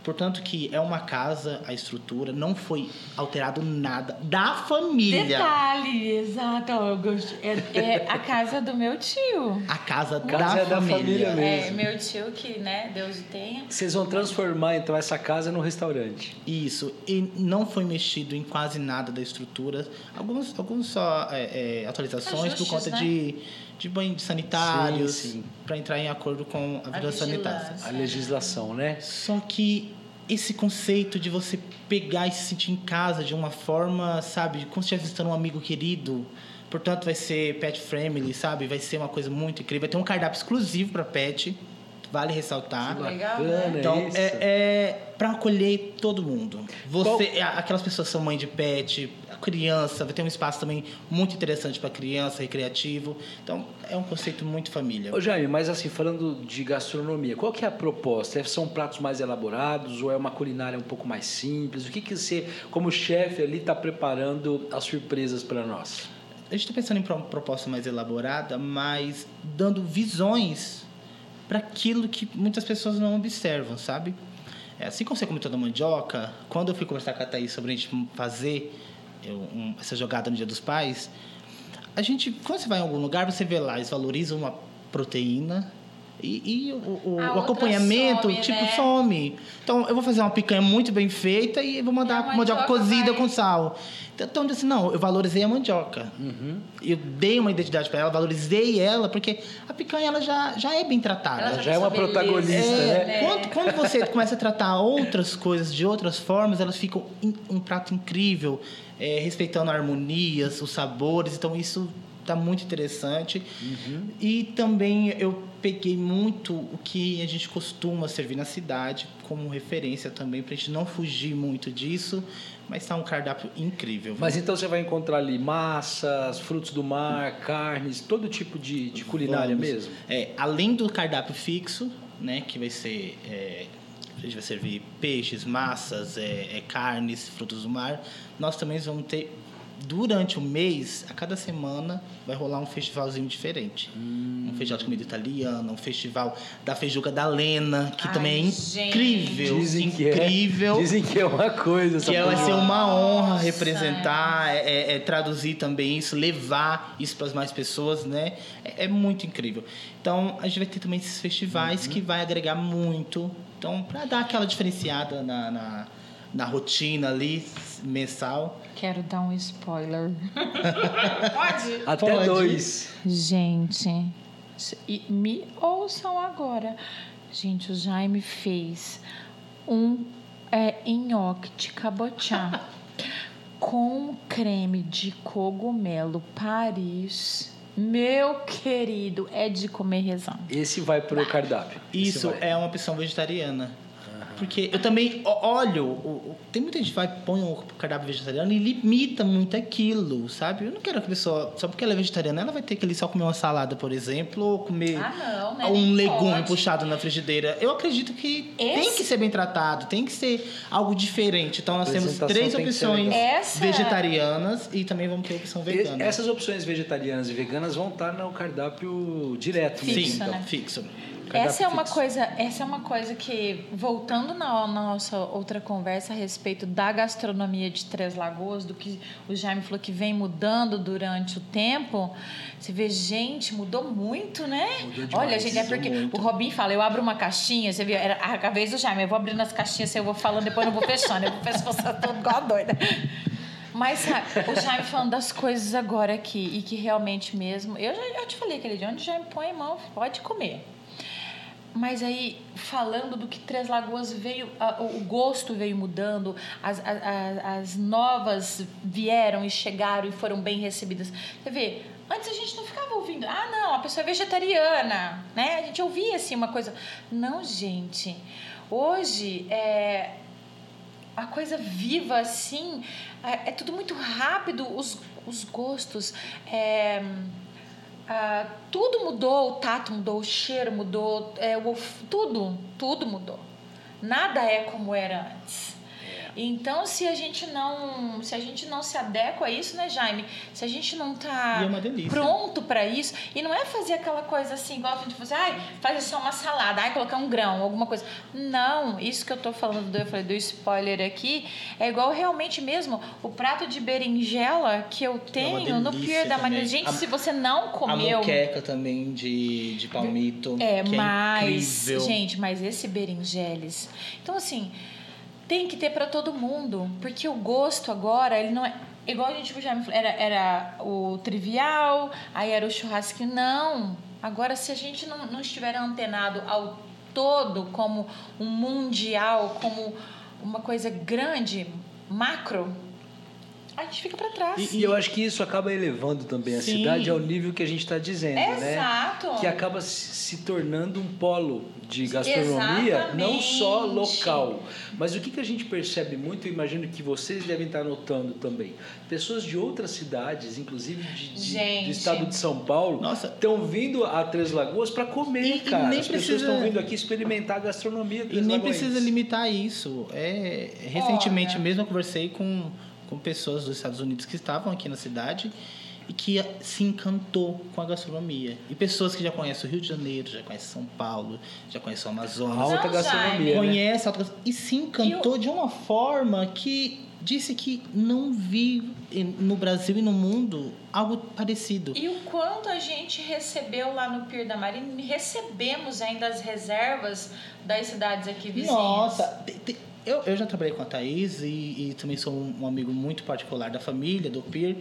Portanto, que é uma casa, a estrutura, não foi alterado nada da família. Detalhe, exato. Eu gosto. É, é a casa do meu tio. A casa, Casa da, é da família. família mesmo. É, meu tio que, né, Deus o tenha. Vocês vão transformar então essa casa num restaurante. Isso, e não foi mexido em quase nada da estrutura. Alguns, alguns só é, é, atualizações Ajustes, por conta né? de, de banhos sanitários, Sim, sim. para entrar em acordo com a vigilância sanitária. A legislação, né? Só que esse conceito de você pegar e se sentir em casa de uma forma, sabe, como se estivesse visitando um amigo querido. Portanto, vai ser pet friendly, sabe? Vai ser uma coisa muito incrível. Vai ter um cardápio exclusivo para pet, vale ressaltar. Que legal, né? Então, é, é para acolher todo mundo. Você, é, aquelas pessoas que são mãe de pet, a criança, vai ter um espaço também muito interessante para criança, recreativo. Então, é um conceito muito família. Ô Jaime, mas assim, falando de gastronomia, qual que é a proposta? É- São pratos mais elaborados ou é uma culinária um pouco mais simples? O que, que você, como chefe ali, está preparando as surpresas para nós? A gente está pensando em uma proposta mais elaborada, mas dando visões para aquilo que muitas pessoas não observam, sabe? É, assim como você comentou da mandioca, quando eu fui conversar com a Thaís sobre a gente fazer eu, um- essa jogada no Dia dos Pais, a gente, quando você vai em algum lugar, você vê lá, eles valorizam uma proteína e, e o, o- acompanhamento, some, tipo, né? some. Então, eu vou fazer uma picanha muito bem feita e vou mandar E a mandioca mandioca cozida vai- com sal. Então, então, eu disse, não, eu valorizei a mandioca. Eu dei uma identidade para ela, valorizei ela, porque a picanha ela já, já é bem tratada. Ela Ela já é uma tem sua protagonista, beleza, né? Quando, quando você começa a tratar outras coisas de outras formas, elas ficam em- um prato incrível, é, respeitando harmonias, os sabores. Então isso tá muito interessante. E também eu peguei muito o que a gente costuma servir na cidade como referência também, pra gente não fugir muito disso. Mas tá um cardápio incrível. Mas então você vai encontrar ali massas, frutos do mar, carnes, todo tipo de, de culinária Vamos. mesmo? É, além do cardápio fixo, né, que vai ser é, a gente vai servir peixes, massas, é, é, carnes, frutos do mar. Nós também vamos ter durante o mês, a cada semana vai rolar um festivalzinho diferente. Um festival de comida italiana, um festival da feijuca da Lena, que Ai, também é gente. incrível, Dizem que incrível. é. Dizem que é uma coisa. Que vai ser uma honra Nossa. representar, é, é- é traduzir também isso, levar isso para as mais pessoas, né? É, é muito incrível. Então, a gente vai ter também esses festivais que vai agregar muito. Então, para dar aquela diferenciada na, na, na rotina ali, mensal. Quero dar um spoiler. Pode? Até Pode. dois. Gente, e me ouçam agora. Gente, o Jaime fez um é, nhoque de cabochá com creme de cogumelo Paris. Meu querido, é de comer rezão. Esse vai pro cardápio. Isso vai. é uma opção vegetariana. Porque eu também olho, tem muita gente que vai põe um cardápio vegetariano e limita muito aquilo, sabe? Eu não quero que a pessoa, só porque ela é vegetariana, ela vai ter que ali só comer uma salada, por exemplo, ou comer Ah, não, né? um Nem legume pode. puxado na frigideira. Eu acredito que tem Esse- que ser bem tratado, tem que ser algo diferente. Então nós temos três tem opções. Essa- vegetarianas e também vamos ter a opção vegana. Essas opções vegetarianas e veganas vão estar no cardápio direto. Sim, Fixo, então. né? fixo. Essa é uma fixo. coisa, essa é uma coisa que voltando na, na nossa outra conversa a respeito da gastronomia de Três Lagoas, do que o Jaime falou que vem mudando durante o tempo, você vê gente mudou muito, né? Mudou demais, Olha, gente, é porque muito. o Robin fala, eu abro uma caixinha, você viu, era a vez do Jaime, eu vou abrindo as caixinhas, eu vou falando, depois eu vou fechando, eu vou fechando tudo igual a doida. Mas sabe, o Jaime falando das coisas agora aqui e que realmente mesmo. Eu já eu te falei aquele dia, onde o Jaime põe a mão, pode comer. Mas aí, falando do que Três Lagoas veio, o gosto veio mudando, as, a- a- as novas vieram e chegaram e foram bem recebidas. Você vê, antes a gente não ficava ouvindo, ah, não, a pessoa é vegetariana, né? A gente ouvia assim uma coisa. Não, gente. Hoje, é, a coisa viva assim, é, é tudo muito rápido, os, os gostos. é, ah, tudo mudou, o tato mudou, o cheiro mudou, é, o, tudo, tudo mudou. Nada é como era antes. Então, se a gente não, se a gente não se adequa a isso, né, Jaime? Se a gente não tá é pronto para isso, e não é fazer aquela coisa assim, igual a gente faz, ai, faz só uma salada, ai, colocar um grão, alguma coisa. Não, isso que eu tô falando, do, eu falei do spoiler aqui, é igual realmente mesmo o prato de berinjela que eu tenho no delícia Pier da. Maria. Gente, A- se você não A comeu. moqueca também de, de palmito. É, que mas, incrível. gente, mas esse berinjeles. Então, assim, tem que ter para todo mundo, porque o gosto agora, ele não é. Igual a gente já me falou, era, era o trivial, aí era o churrasco. Não. Agora, se a gente não, não estiver antenado ao todo, como um mundial, como uma coisa grande, macro, a gente fica para trás. E, e eu acho que isso acaba elevando também a Sim. cidade ao nível que a gente está dizendo, né? Exato. Que acaba se tornando um polo de gastronomia, não só Exatamente. local. Mas o que, que a gente percebe muito, eu imagino que vocês devem estar notando também. Pessoas de outras cidades, inclusive de, de- do estado de São Paulo, estão vindo a Três Lagoas para comer, E- e cara. nem As pessoas precisa- estão vindo aqui experimentar a gastronomia E Três nem Lagoas. precisa limitar isso. É, recentemente Olha. mesmo eu conversei com, com pessoas dos Estados Unidos que estavam aqui na cidade e que se encantou com a gastronomia. E pessoas que já conhecem o Rio de Janeiro, já conhecem São Paulo, já conhecem o Amazonas, Alta Não, gastronomia, né? conhece a alta gas- e se encantou de uma forma que disse que não vi no Brasil e no mundo algo parecido. E o quanto a gente recebeu lá no Pier da Marina, recebemos ainda as reservas das cidades aqui vizinhas. Nossa, eu, eu já trabalhei com a Thaís e, e também sou um, um amigo muito particular da família, do Pier.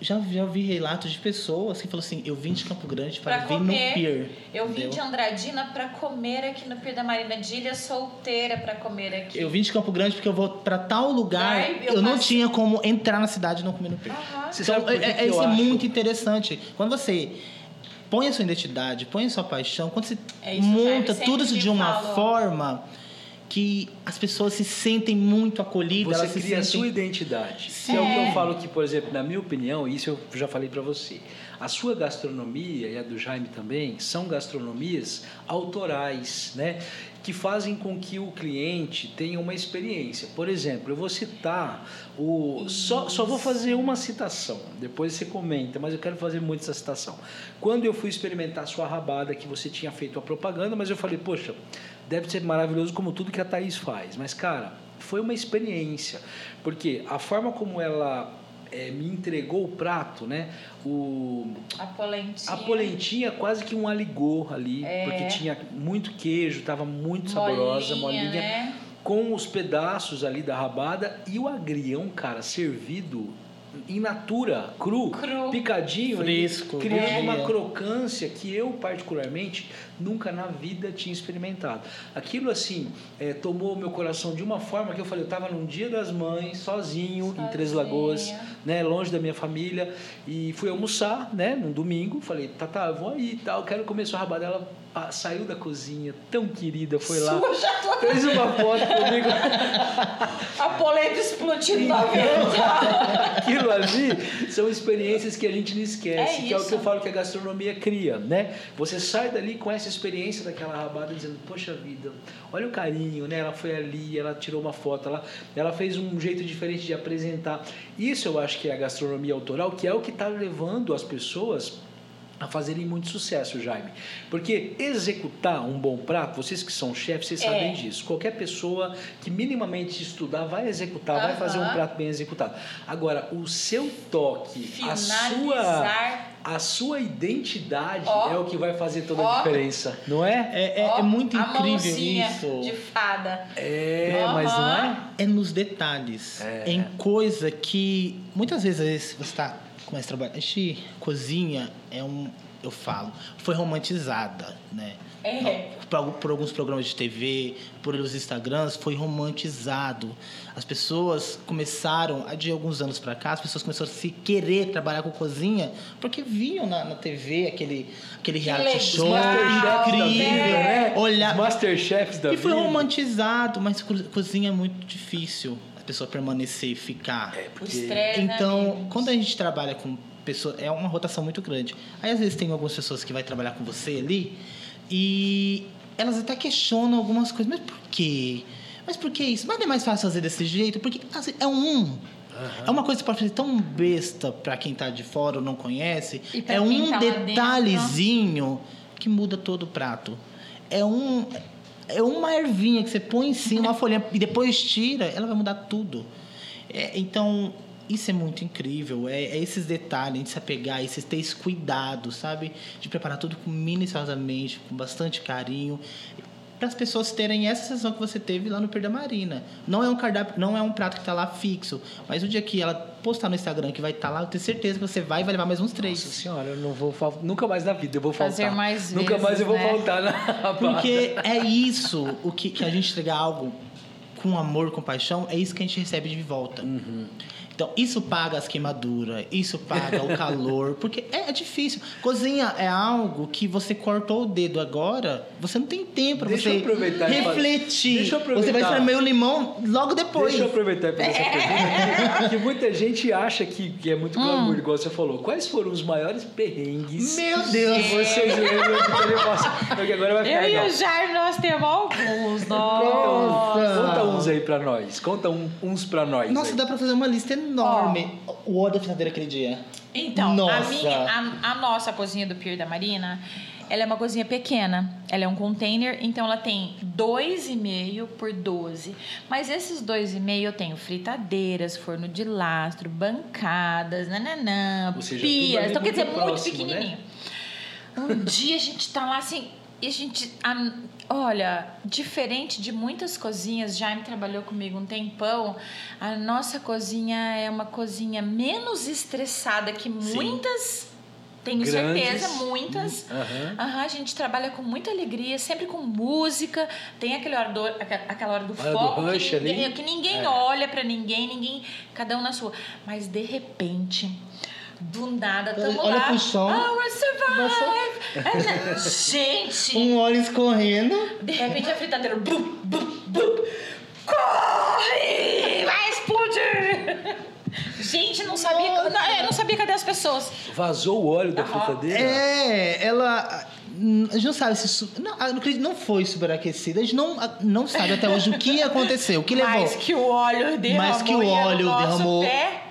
Já, já vi relatos de pessoas que falam assim: eu vim de Campo Grande para Pra vir comer. no Pier. Eu vim entendeu? de Andradina para comer aqui no Pier da Marina, de Ilha Solteira para comer aqui. Eu vim de Campo Grande porque eu vou para tal lugar. Vai, eu eu não passei- tinha como entrar na cidade e não comer no Pier. Aham. Você Então, sabe por que é, que é, eu isso é acho? muito interessante. Quando você põe a sua identidade, põe a sua paixão, quando você É isso, Jaime, monta sempre tudo isso me de uma fala. forma que as pessoas se sentem muito acolhidas, Você elas se cria a sentem... sua identidade. Sim. Que é o que É. eu falo que, por exemplo, na minha opinião, isso eu já falei para você. A sua gastronomia e a do Jaime também são gastronomias autorais, né? Que fazem com que o cliente tenha uma experiência. Por exemplo, eu vou citar o. Só, só vou fazer uma citação, depois você comenta, mas eu quero fazer muito essa citação. Quando eu fui experimentar a sua rabada, que você tinha feito a propaganda, mas eu falei, poxa, deve ser maravilhoso como tudo que a Thaís faz. Mas, cara, foi uma experiência. Porque a forma como ela eh, me entregou o prato, né? O, A polentinha. a polentinha quase que um aligô ali, É. porque tinha muito queijo, estava muito saborosa, molinha, né? com os pedaços ali da rabada e o agrião, cara, servido in natura, cru, Cru. picadinho, Fresco, criando é. uma crocância que eu particularmente nunca na vida tinha experimentado. Aquilo assim é, tomou meu coração de uma forma que eu falei, eu estava num dia das mães, sozinho, Sozinha. em Três Lagoas, né, longe da minha família, e fui almoçar, né, num domingo, falei, tá, tá, vou aí e tal, quero comer sua rabada. Ela saiu da cozinha, tão querida, foi lá, Suja fez uma foto comigo. A polenta explodindo na. Aquilo ali são experiências que a gente não esquece, É que é o que eu falo que a gastronomia cria, né? Você sai dali com essa experiência daquela rabada dizendo, poxa vida, olha o carinho, né? Ela foi ali, ela tirou uma foto, ela, ela fez um jeito diferente de apresentar. Isso eu acho que é a gastronomia autoral, que é o que está levando as pessoas a fazerem muito sucesso, Jaime. Porque executar um bom prato, vocês que são chefes, vocês É. sabem disso. Qualquer pessoa que minimamente estudar vai executar, vai fazer um prato bem executado. Agora, o seu toque, a sua, Finalizar. a sua identidade Ó. é o que vai fazer toda a diferença, não é? É, é- Ó, é muito incrível isso. de fada. É, mas não é? É nos detalhes. É. Em coisa que muitas vezes, você está começa a trabalhar. A gente cozinha é um. Eu falo, foi romantizada, né? É. Por, por alguns programas de TV, por os Instagrams, foi romantizado. As pessoas começaram, de alguns anos para cá, as pessoas começaram a se querer trabalhar com cozinha porque viam na, na TV aquele, aquele reality show vida, incrível, né? olhar Os Masterchefs da e foi vida. romantizado, mas co- cozinha é muito difícil pessoa permanecer e ficar. É, porque estresse, né, Então, amigos? quando a gente trabalha com pessoas, é uma rotação muito grande. Aí às vezes tem algumas pessoas que vai trabalhar com você ali e elas até questionam algumas coisas, mas por quê? Mas por que isso? Mas não é mais fácil fazer desse jeito? Porque assim, é um. É uma coisa que pode fazer tão besta pra quem tá de fora ou não conhece. E pra É quem um tá dentro, detalhezinho que muda todo o prato. É um. É uma ervinha que você põe em cima, uma folhinha, e depois tira, ela vai mudar tudo. É, então, isso é muito incrível. É, é esses detalhes, gente se apegar, esses ter esse cuidado, sabe? De preparar tudo minuciosamente, com bastante carinho. Para as pessoas terem essa sensação que você teve lá no Perda Marina. Não é um cardápio, não é um prato que está lá fixo. Mas o dia que ela postar no Instagram que vai estar lá, eu tenho certeza que você vai e vai levar mais uns três. Nossa senhora, eu não vou nunca mais na vida eu vou faltar. Fazer mais Nunca vezes, mais eu vou né? faltar na. Porque é isso, o que, que a gente entregar algo com amor, com paixão, é isso que a gente recebe de volta. Então, isso paga as queimaduras, isso paga o calor, porque é, é difícil. Cozinha é algo que você cortou o dedo agora, você não tem tempo eu você e refletir. Deixa eu aproveitar. Você vai espremer o limão logo depois. Deixa eu aproveitar e fazer essa pergunta. que muita gente acha que, que é muito glamour, igual você falou. Quais foram os maiores perrengues Meu Deus! que vocês lembram de terem passado? Porque agora vai ficar Eu e legal. o Jair, nós temos alguns. Conta, Nossa. conta uns aí pra nós. Conta um- uns pra nós. Nossa, aí. dá pra fazer uma lista enorme. O óleo da fritadeira aquele dia. Então, a, Nossa. minha, a, a nossa cozinha do Pier da Marina, ela é uma cozinha pequena. Ela é um container, então ela tem 2,5 por 12. Mas esses 2,5 eu tenho fritadeiras, forno de lastro, bancadas, nananã, seja, pias. Então, quer dizer, muito muito próximo, né? pequenininho. Um dia a gente tá lá assim, e a gente. a- olha, diferente de muitas cozinhas, Jaime trabalhou comigo um tempão. A nossa cozinha é uma cozinha menos estressada que muitas. Tenho Grandes. certeza, muitas. Aham. Aham, a gente trabalha com muita alegria, sempre com música. Tem aquele hora do, aquela hora do Hora foco que ninguém, que ninguém É. olha pra ninguém, ninguém, cada um na sua. Mas de repente, do nada, tamo Olha lá. pro som. Ah, we survive! É, gente, Um óleo escorrendo. de repente a fritadeira. Bum, bum, bum. Corre! Vai explodir! Gente, não sabia. Não, eu não sabia cadê as pessoas. Vazou o óleo da Aham. fritadeira? É, ela. A gente não sabe se. Não, não foi superaquecida. A gente não, não sabe até hoje o que aconteceu, o que levou. Mais que o óleo derramou. Mais que o óleo derramou Pé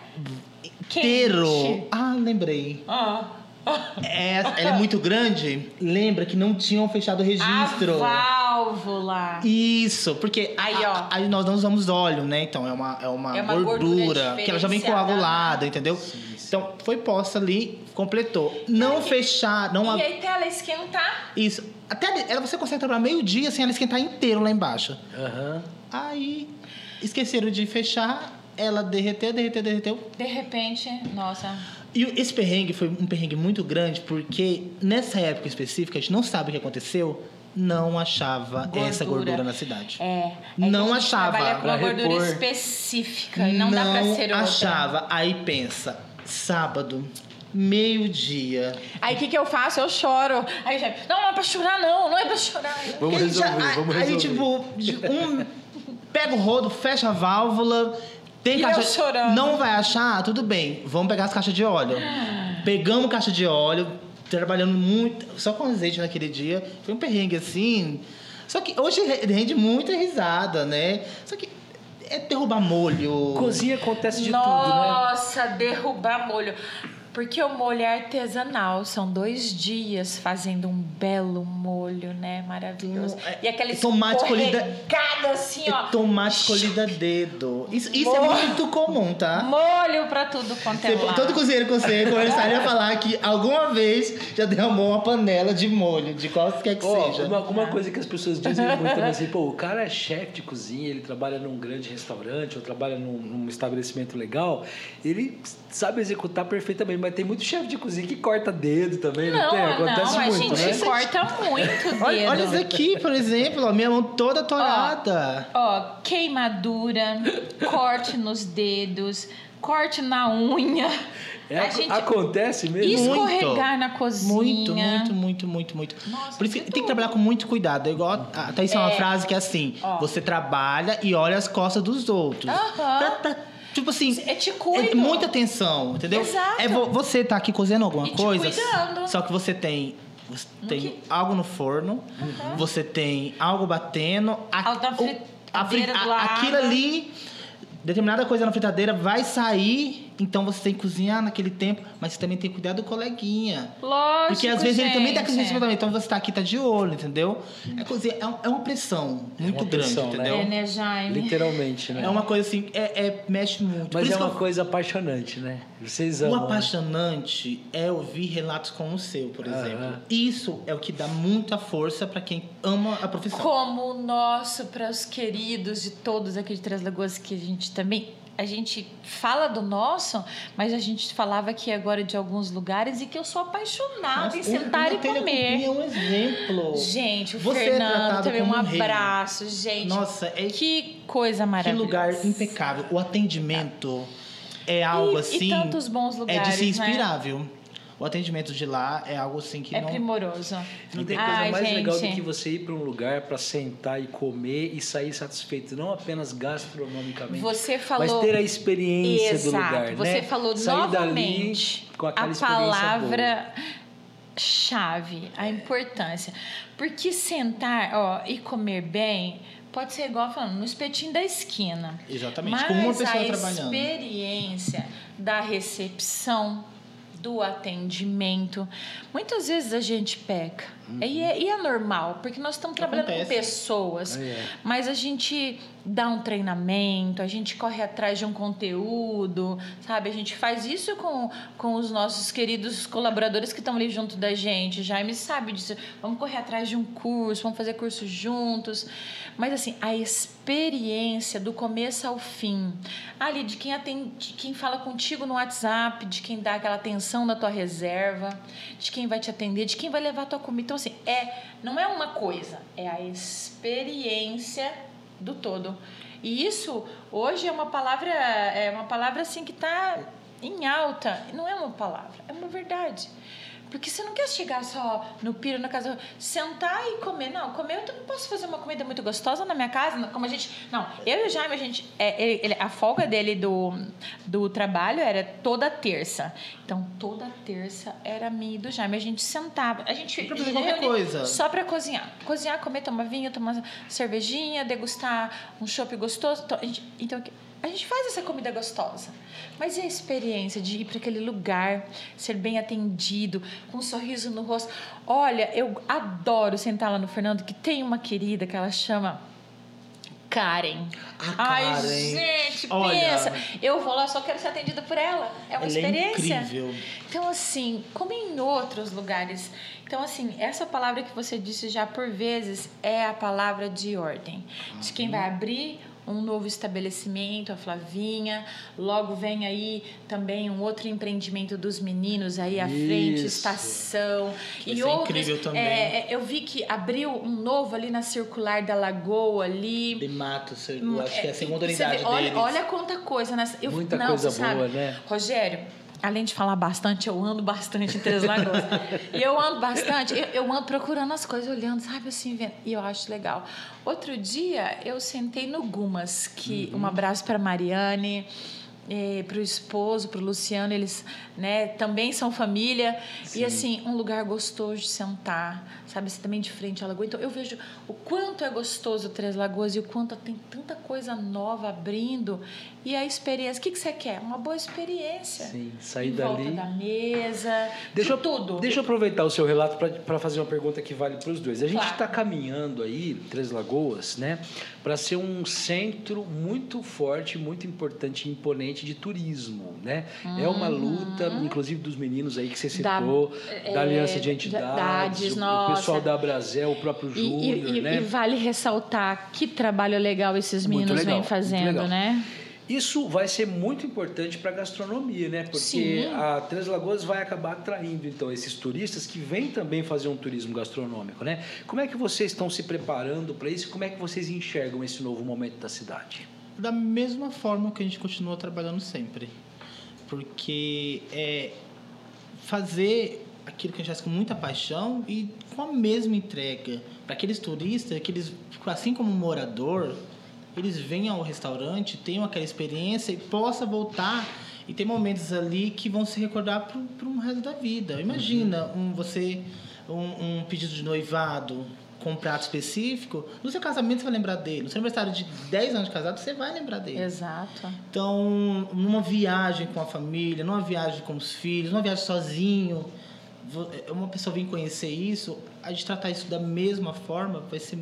inteiro. quente. Ah, lembrei. Ah. É, ela é muito grande. Lembra que não tinham fechado o registro. A válvula. Isso, porque Aí, a- ó. a- aí nós não usamos óleo, né? Então é uma, é uma, É uma gordura, gordura que ela já vem coagulada, entendeu? Então foi posta ali, completou. Não fechar, não E ab- aí, até ela esquentar. Isso. Até ela, você consegue trabalhar meio-dia sem ela esquentar inteiro lá embaixo. Aham. Aí esqueceram de fechar, ela derreteu, derreteu, derreteu. De repente, nossa. E esse perrengue foi um perrengue muito grande porque nessa época específica, a gente não sabe o que aconteceu, não achava Gordura. essa gordura na cidade. É. é Não que a gente achava. Trabalha com uma gordura repor. específica e não, dá pra ser outra. achava. Aí pensa, sábado, meio-dia. Aí o que, que eu faço? Eu choro. Aí já, não, não é pra chorar, não, não é pra chorar. Vamos Ele já- resolver, vamos aí, resolver. tipo, de um, pega o rodo, fecha a válvula. Tem E caixa. eu chorando. Não vai achar? Tudo bem. Vamos pegar as caixas de óleo. Pegamos caixa de óleo, trabalhando muito, só com azeite naquele dia. Foi um perrengue assim. Só que hoje re- rende muita risada, né? Só que é derrubar molho. Cozinha acontece de tudo, né? Nossa, derrubar molho. Porque o molho é artesanal, são dois dias fazendo um belo molho, né? Maravilhoso. É- E aquele tomate colhida- assim, ó. É tomate escolhido a dedo. Isso, isso é Molho. muito comum, tá? Molho pra tudo quanto é Você- lado. todo cozinheiro que você conversar ia falar que alguma vez já derramou uma panela de molho, de qualquer que Ó, seja. uma, uma coisa que as pessoas dizem muito é assim, pô, o cara é chefe de cozinha, ele trabalha num grande restaurante ou trabalha num, num estabelecimento legal, ele sabe executar perfeitamente, mas tem muito chefe de cozinha que corta dedo também, não, Não, tem? Acontece não, a muito, gente né? corta muito o dedo. Olha, olha isso aqui, por exemplo, ó, minha mão toda torada. Ó, queimadura, corte nos dedos, corte na unha. É, a gente Acontece mesmo? escorregar na cozinha. Muito, muito, muito, muito, muito. Nossa, Por isso que muito. tem que trabalhar com muito cuidado. É igual. A Thaís tem uma É. frase que é assim: Ó. você trabalha e olha as costas dos outros. Aham. Pra- pra- tipo assim. É te cuido. É muita atenção, entendeu? Exato. É vo- você tá aqui cozinhando alguma E coisa. cuidando. Só que você tem. Você tem que- algo no forno, você tem algo batendo. a- o- a a-. Aquilo ali, determinada coisa na fritadeira vai sair, então você tem que cozinhar naquele tempo, mas você também tem que cuidar do coleguinha. Lógico, Porque às vezes ele também tá com gente. esse também, então você tá aqui, tá de olho, entendeu? É, cozinha, é, é uma pressão muito uma grande, pressão, né? entendeu? É, né, Jaime? Literalmente, né? É uma coisa assim, é, é- mexe muito. Mas é uma eu- coisa apaixonante, né? Vocês o amam. né? apaixonante é ouvir relatos como o seu, por exemplo. Isso é o que dá muita força pra quem ama a profissão. Como o nosso para os queridos de todos aqui de Três Lagoas, que a gente também. A gente fala do nosso, mas a gente falava aqui agora de alguns lugares e que eu sou apaixonada em sentar e comer. É um exemplo. Gente, o Você é Fernando tratado também um um abraço, gente. Nossa, é que coisa Que maravilhosa. lugar impecável. O atendimento é algo E- e assim. tantos bons É de lugares, se né? inspirar, viu? O atendimento de lá é algo assim que É não. primoroso. Não tem coisa Ai, mais legal do gente. que você ir para um lugar para sentar e comer e sair satisfeito, não apenas gastronomicamente, Você falou. mas ter a experiência Exato. do lugar, Você né? falou Sair novamente dali com aquela a palavra chave, a importância. Porque sentar, ó, e comer bem pode ser igual falando no espetinho da esquina. Exatamente, Mas com uma pessoa a trabalhando. experiência da recepção, do atendimento, muitas vezes a gente peca. E, é, e é normal, porque nós estamos trabalhando Acontece. com pessoas. É. Mas a gente dá um treinamento, a gente corre atrás de um conteúdo, sabe? A gente faz isso com, com os nossos queridos colaboradores que estão ali junto da gente. Jaime sabe disso. Vamos correr atrás de um curso, vamos fazer curso juntos. Mas assim, a experiência do começo ao fim, ali de quem atende, de quem fala contigo no WhatsApp, de quem dá aquela atenção na tua reserva, de quem vai te atender, de quem vai levar a tua comida. Então assim, é, não é uma coisa, é a experiência do todo. E isso hoje é uma palavra, é uma palavra assim que está em alta. Não é uma palavra, é uma verdade. Porque você não quer chegar só no piro na casa, sentar e comer. Não, comer eu não posso fazer uma comida muito gostosa na minha casa, como a gente. Não, eu e o Jaime, a gente. É, ele- ele- a folga dele do, do trabalho era toda terça. Então, toda terça era minha e do Jaime. A gente sentava. A gente. Pra fazer qualquer coisa. Só pra cozinhar. Cozinhar, comer, tomar vinho, tomar cervejinha, degustar um chopp gostoso. Então, a gente, faz essa comida gostosa. Mas e a experiência de ir para aquele lugar, ser bem atendido, com um sorriso no rosto? Olha, eu adoro sentar lá no Fernando, que tem uma querida que ela chama Karen. A Ai, Karen. gente, Olha. pensa. Eu vou lá, só quero ser atendida por ela. É uma Ela é experiência. incrível. Então, assim, como em outros lugares. Então, assim, essa palavra que você disse já por vezes é a palavra de ordem. De quem vai abrir um novo estabelecimento, a Flavinha. Logo vem aí também um outro empreendimento dos meninos aí à frente, Isso. estação. Vai e ser outros. incrível também. É, é, eu vi que abriu um novo ali na circular da Lagoa ali. De Mato, eu acho que é a segunda Você unidade vê, olha, deles. olha quanta coisa nessa. Eu, Muita não, coisa você sabe, boa, né? Rogério, além de falar bastante, eu ando bastante em Três Lagoas. e eu ando bastante, eu, eu ando procurando as coisas, olhando, sabe assim, vendo. E eu acho legal. Outro dia eu sentei no Gumas, que Uhum. um abraço para Mariane. Para o esposo, para o Luciano, eles né, também são família. E assim, um lugar gostoso de sentar, sabe? Assim, também de frente à lagoa. Então eu vejo o quanto é gostoso Três Lagoas e o quanto tem tanta coisa nova abrindo. E a experiência, o que, que você quer? Uma boa experiência. Sim, sair em volta dali. da mesa, Deixa, de eu- tudo. deixa eu aproveitar o seu relato para fazer uma pergunta que vale para os dois. A gente Claro. está caminhando aí, Três Lagoas, né, para ser um centro muito forte, muito importante e de turismo, né? É uma luta, inclusive dos meninos aí que você Da- citou, da, é, Aliança de da- Entidades, Dades, o, o pessoal da Brasel, o próprio Júnior, né? e vale ressaltar que trabalho legal esses meninos legal, vêm fazendo, né? Isso vai ser muito importante para a gastronomia, né? Porque Sim. a Três Lagoas vai acabar atraindo então esses turistas que vêm também fazer um turismo gastronômico, né? Como é que vocês estão se preparando para isso? Como é que vocês enxergam esse novo momento da cidade? Da mesma forma que a gente continua trabalhando sempre. Porque é fazer aquilo que a gente faz com muita paixão e com a mesma entrega. Para aqueles turistas, que eles, assim como um morador, eles venham ao restaurante, tenham aquela experiência e possa voltar e ter momentos ali que vão se recordar para um resto da vida. Imagina um, você um, um pedido de noivado com um prato específico, no seu casamento você vai lembrar dele. No seu aniversário de 10 anos de casado, você vai lembrar dele. Exato. Então, numa viagem com a família, numa viagem com os filhos, numa viagem sozinho, é, uma pessoa vir conhecer isso, a gente tratar isso da mesma forma vai ser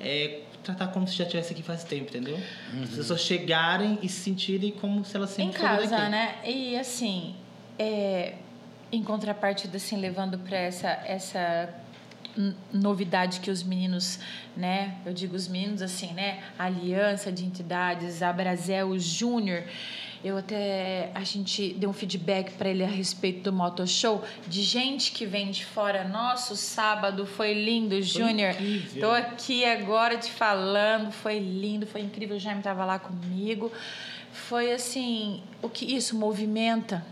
é, tratar como se já estivesse aqui faz tempo, entendeu? As pessoas chegarem e se sentirem como se elas Em sempre foram casa, daqui. né? E assim, é, em contrapartida, assim, levando para essa, essa novidade que os meninos, né? Eu digo os meninos assim, né? A Aliança de Entidades, a Brasel Júnior. Eu até a gente deu um feedback para ele a respeito do Moto Show de gente que vem de fora. Nosso sábado foi lindo, Júnior. Tô aqui agora te falando, foi lindo, foi incrível. O Jaime estava lá comigo. Foi assim, o que isso movimenta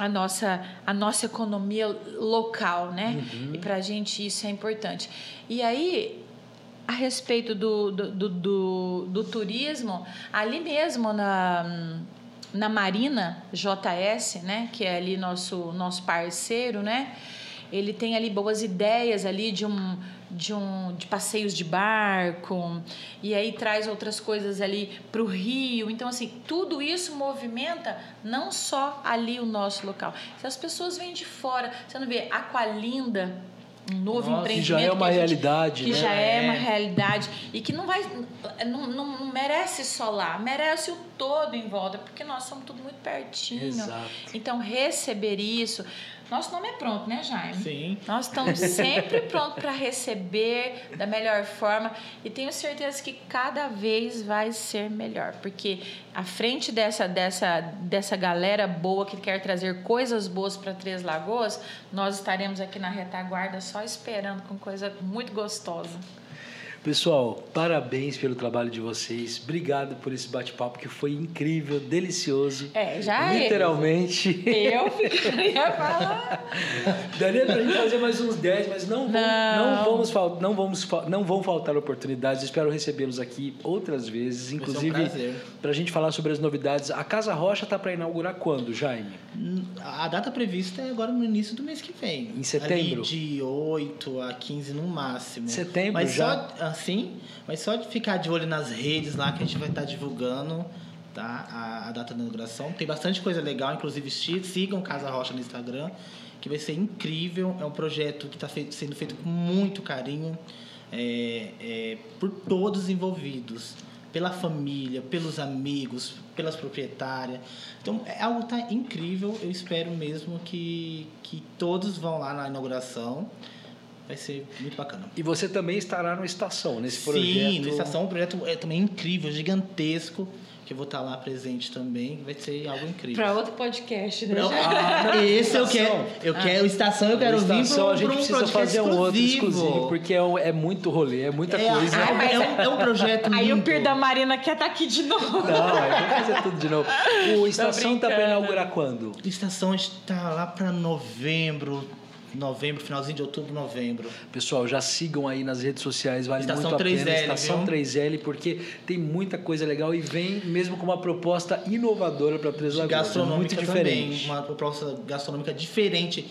a nossa, a nossa economia local, né? E para a gente isso é importante. E aí, a respeito do, do, do, do, do turismo, ali mesmo na, na Marina JS, né? Que é ali nosso, nosso parceiro, né? Ele tem ali boas ideias ali de um de um de passeios de barco e aí traz outras coisas ali para o Rio. Então assim, tudo isso movimenta não só ali o nosso local. Se as pessoas vêm de fora, você não vê Aqualinda, um novo Nossa, que empreendimento já é uma a gente- realidade, que né? já é uma É. realidade e que não vai não, não, não merece só lá, merece o todo em volta, porque nós somos tudo muito pertinho. Exato. Então receber isso, nosso nome é pronto, né, Jaime? Sim. Nós estamos sempre prontos para receber da melhor forma e tenho certeza que cada vez vai ser melhor, porque à frente dessa dessa dessa galera boa que quer trazer coisas boas para Três Lagoas, nós estaremos aqui na retaguarda só esperando com coisa muito gostosa. Pessoal, parabéns pelo trabalho de vocês. Obrigado por esse bate-papo que foi incrível, delicioso. É, já é. Literalmente. Eu ficaria falar. Daria pra gente fazer mais uns 10, mas não, vão, Não. não. vamos, fal- não, vamos, não vão faltar oportunidades. Espero recebê-los aqui outras vezes, ser um inclusive prazer. pra gente falar sobre as novidades. A Casa Rocha tá para inaugurar quando, Jaime? A data prevista é agora no início do mês que vem. Em setembro? Ali de 8 a 15 no máximo. Setembro mas já? Só, assim, mas só de ficar de olho nas redes lá que a gente vai estar divulgando tá? a, a data da inauguração. Tem bastante coisa legal, inclusive si- sigam Casa Rocha no Instagram, que vai ser incrível. É um projeto que está sendo feito com muito carinho é, é, por todos os envolvidos. Pela família, pelos amigos, pelas proprietárias. Então, é algo tá incrível. Eu espero mesmo que, que todos vão lá na inauguração. Vai ser muito bacana. E você também estará no Estação, nesse projeto. Sim, no Estação, um projeto é também incrível, gigantesco, que eu vou estar lá presente também, vai ser algo incrível. Para outro podcast, né? Não, ah, esse eu quero, eu quero, Estação eu quero vir Estação, pra, a gente um precisa podcast fazer um outro exclusivo. exclusivo, porque é, um- é muito rolê, é muita É, coisa. é, é um, é um projeto Aí o. Pir da Marina quer estar aqui de novo. Não, aí vamos fazer tudo de novo. O Estação tá para inaugurar quando? Estação está lá para novembro, novembro, finalzinho de outubro, novembro. Pessoal, já sigam aí nas redes sociais, vale Estação muito a pena. 3L, Estação viu? 3L, porque tem muita coisa legal e vem mesmo com uma proposta inovadora para Três Lagoas. É gastronômica muito diferente. também, uma proposta gastronômica diferente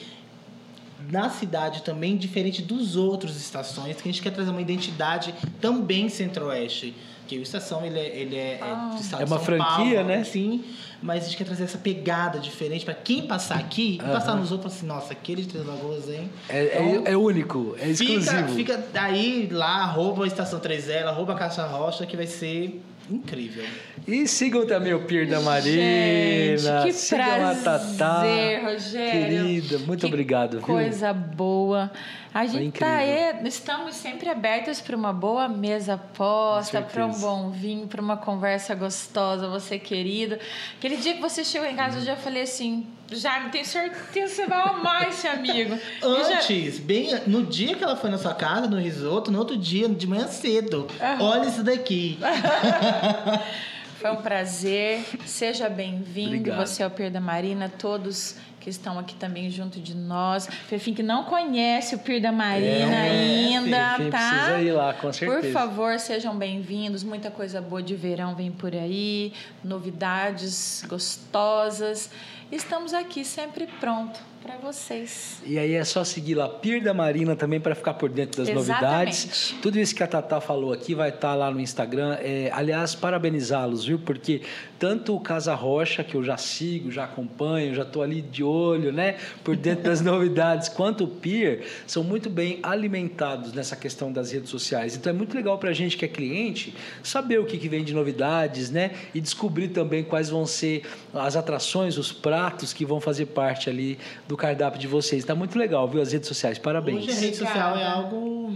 na cidade também diferente dos outros estações que a gente quer trazer uma identidade também centro-oeste que o estação ele é, ele é, é estado É de uma São franquia, Paulo, né? sim. Mas a gente quer trazer essa pegada diferente para quem passar aqui e passar nos outros assim nossa aquele de Três Lagoas hein? É, é- Então, é único, é exclusivo. Fica, fica daí lá, arroba Estação 3L, arroba Caixa Rocha, que vai ser incrível. E sigam também o Pier da Marina. Gente, que sigam a Tatá. prazer, Rogério. Querida, muito Que obrigado, viu? Coisa boa. A gente incrível. tá aí, estamos sempre abertos para uma boa mesa posta, para um bom vinho, para uma conversa gostosa, você querido. Aquele dia que você chegou em casa, eu já falei assim, Jaime, tenho certeza que você vai amar esse amigo. E já- Antes, bem no dia que ela foi na sua casa, no risoto, no outro dia, de manhã cedo. Olha isso daqui. Foi um prazer. Seja bem-vindo. Você é o Pir da Marina, todos que estão aqui também junto de nós. Fefim que não conhece o Pir da Marina É, ainda, Fefim tá? precisa ir lá, com certeza. Por favor, sejam bem-vindos. Muita coisa boa de verão vem por aí, novidades gostosas. Estamos aqui sempre pronto para vocês. E aí é só seguir lá Pier da Marina também para ficar por dentro das Exatamente. novidades. Tudo isso que a Tatá falou aqui vai estar lá no Instagram. É, aliás, parabenizá-los, viu? Porque tanto o Casa Rocha, que eu já sigo, já acompanho, já estou ali de olho, né? Por dentro das novidades, quanto o Pier, são muito bem alimentados nessa questão das redes sociais. Então é muito legal para a gente que é cliente saber o que, que vem de novidades, né? E descobrir também quais vão ser as atrações, os pratos que vão fazer parte ali do cardápio de vocês. Tá muito legal, viu? As redes sociais. Parabéns. Hoje a rede social é algo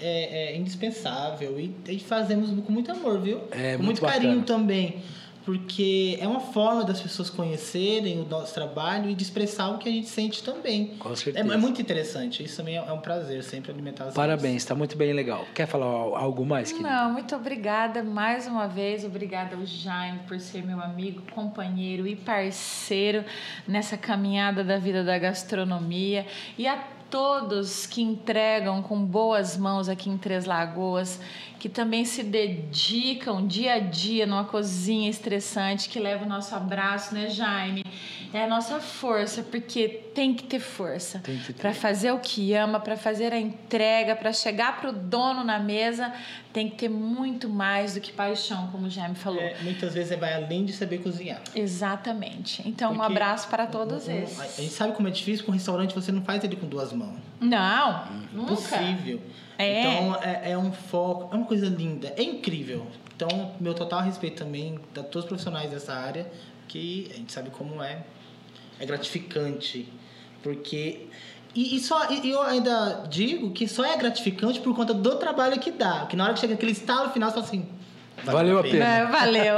é, é indispensável e, e fazemos com muito amor, viu? É, com muito muito, carinho também. Porque é uma forma das pessoas conhecerem o nosso trabalho e de expressar o que a gente sente também. Com É, certeza. é muito interessante. Isso também é, é um prazer sempre alimentar as Parabéns, tá muito bem legal. Quer falar al- algo mais, querido? Não, muito obrigada mais uma vez. Obrigada ao Jaime por ser meu amigo, companheiro e parceiro nessa caminhada da vida da gastronomia. E a todos que entregam com boas mãos aqui em Três Lagoas, que também se dedicam dia a dia numa cozinha estressante, que leva o nosso abraço, né, Jaime? É a nossa força, porque tem que ter força Tem que ter. para fazer o que ama, para fazer a entrega, para chegar para o dono na mesa, tem que ter muito mais do que paixão, como o Jaime falou. É, muitas vezes vai além de saber cozinhar. Exatamente. Então, um Porque abraço para todos um- um- esses. A gente sabe como é difícil com um restaurante, você não faz ele com duas mãos. Não, nunca. Possível. É. Então é, é um foco, é uma coisa linda, é incrível. Então, meu total respeito também a todos os profissionais dessa área, que a gente sabe como é. É gratificante. Porque. E, e só, e eu ainda digo que só é gratificante por conta do trabalho que dá. Que na hora que chega aquele estalo final, você fala assim. Valeu a pena. É, valeu.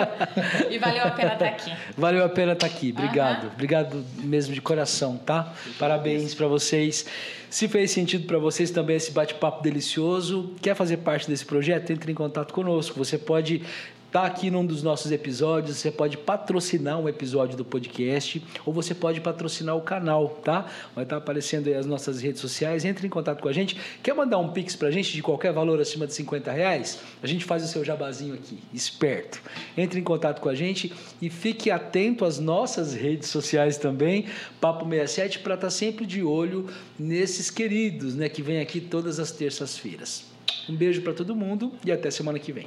E valeu a pena estar aqui. Valeu a pena estar aqui. Obrigado. Aham. Obrigado mesmo de coração, tá? Parabéns para vocês. Se fez sentido para vocês também esse bate-papo delicioso, quer fazer parte desse projeto, entre em contato conosco. Você pode estar aqui num dos nossos episódios, você pode patrocinar um episódio do podcast ou você pode patrocinar o canal, tá? Vai estar aparecendo aí as nossas redes sociais. Entre em contato com a gente. Quer mandar um pix pra gente de qualquer valor acima de 50 reais? A gente faz o seu jabazinho aqui, esperto. Entre em contato com a gente e fique atento às nossas redes sociais também, Papo 67, para estar sempre de olho nesses queridos, né, que vem aqui todas as terças-feiras. Um beijo para todo mundo e até semana que vem.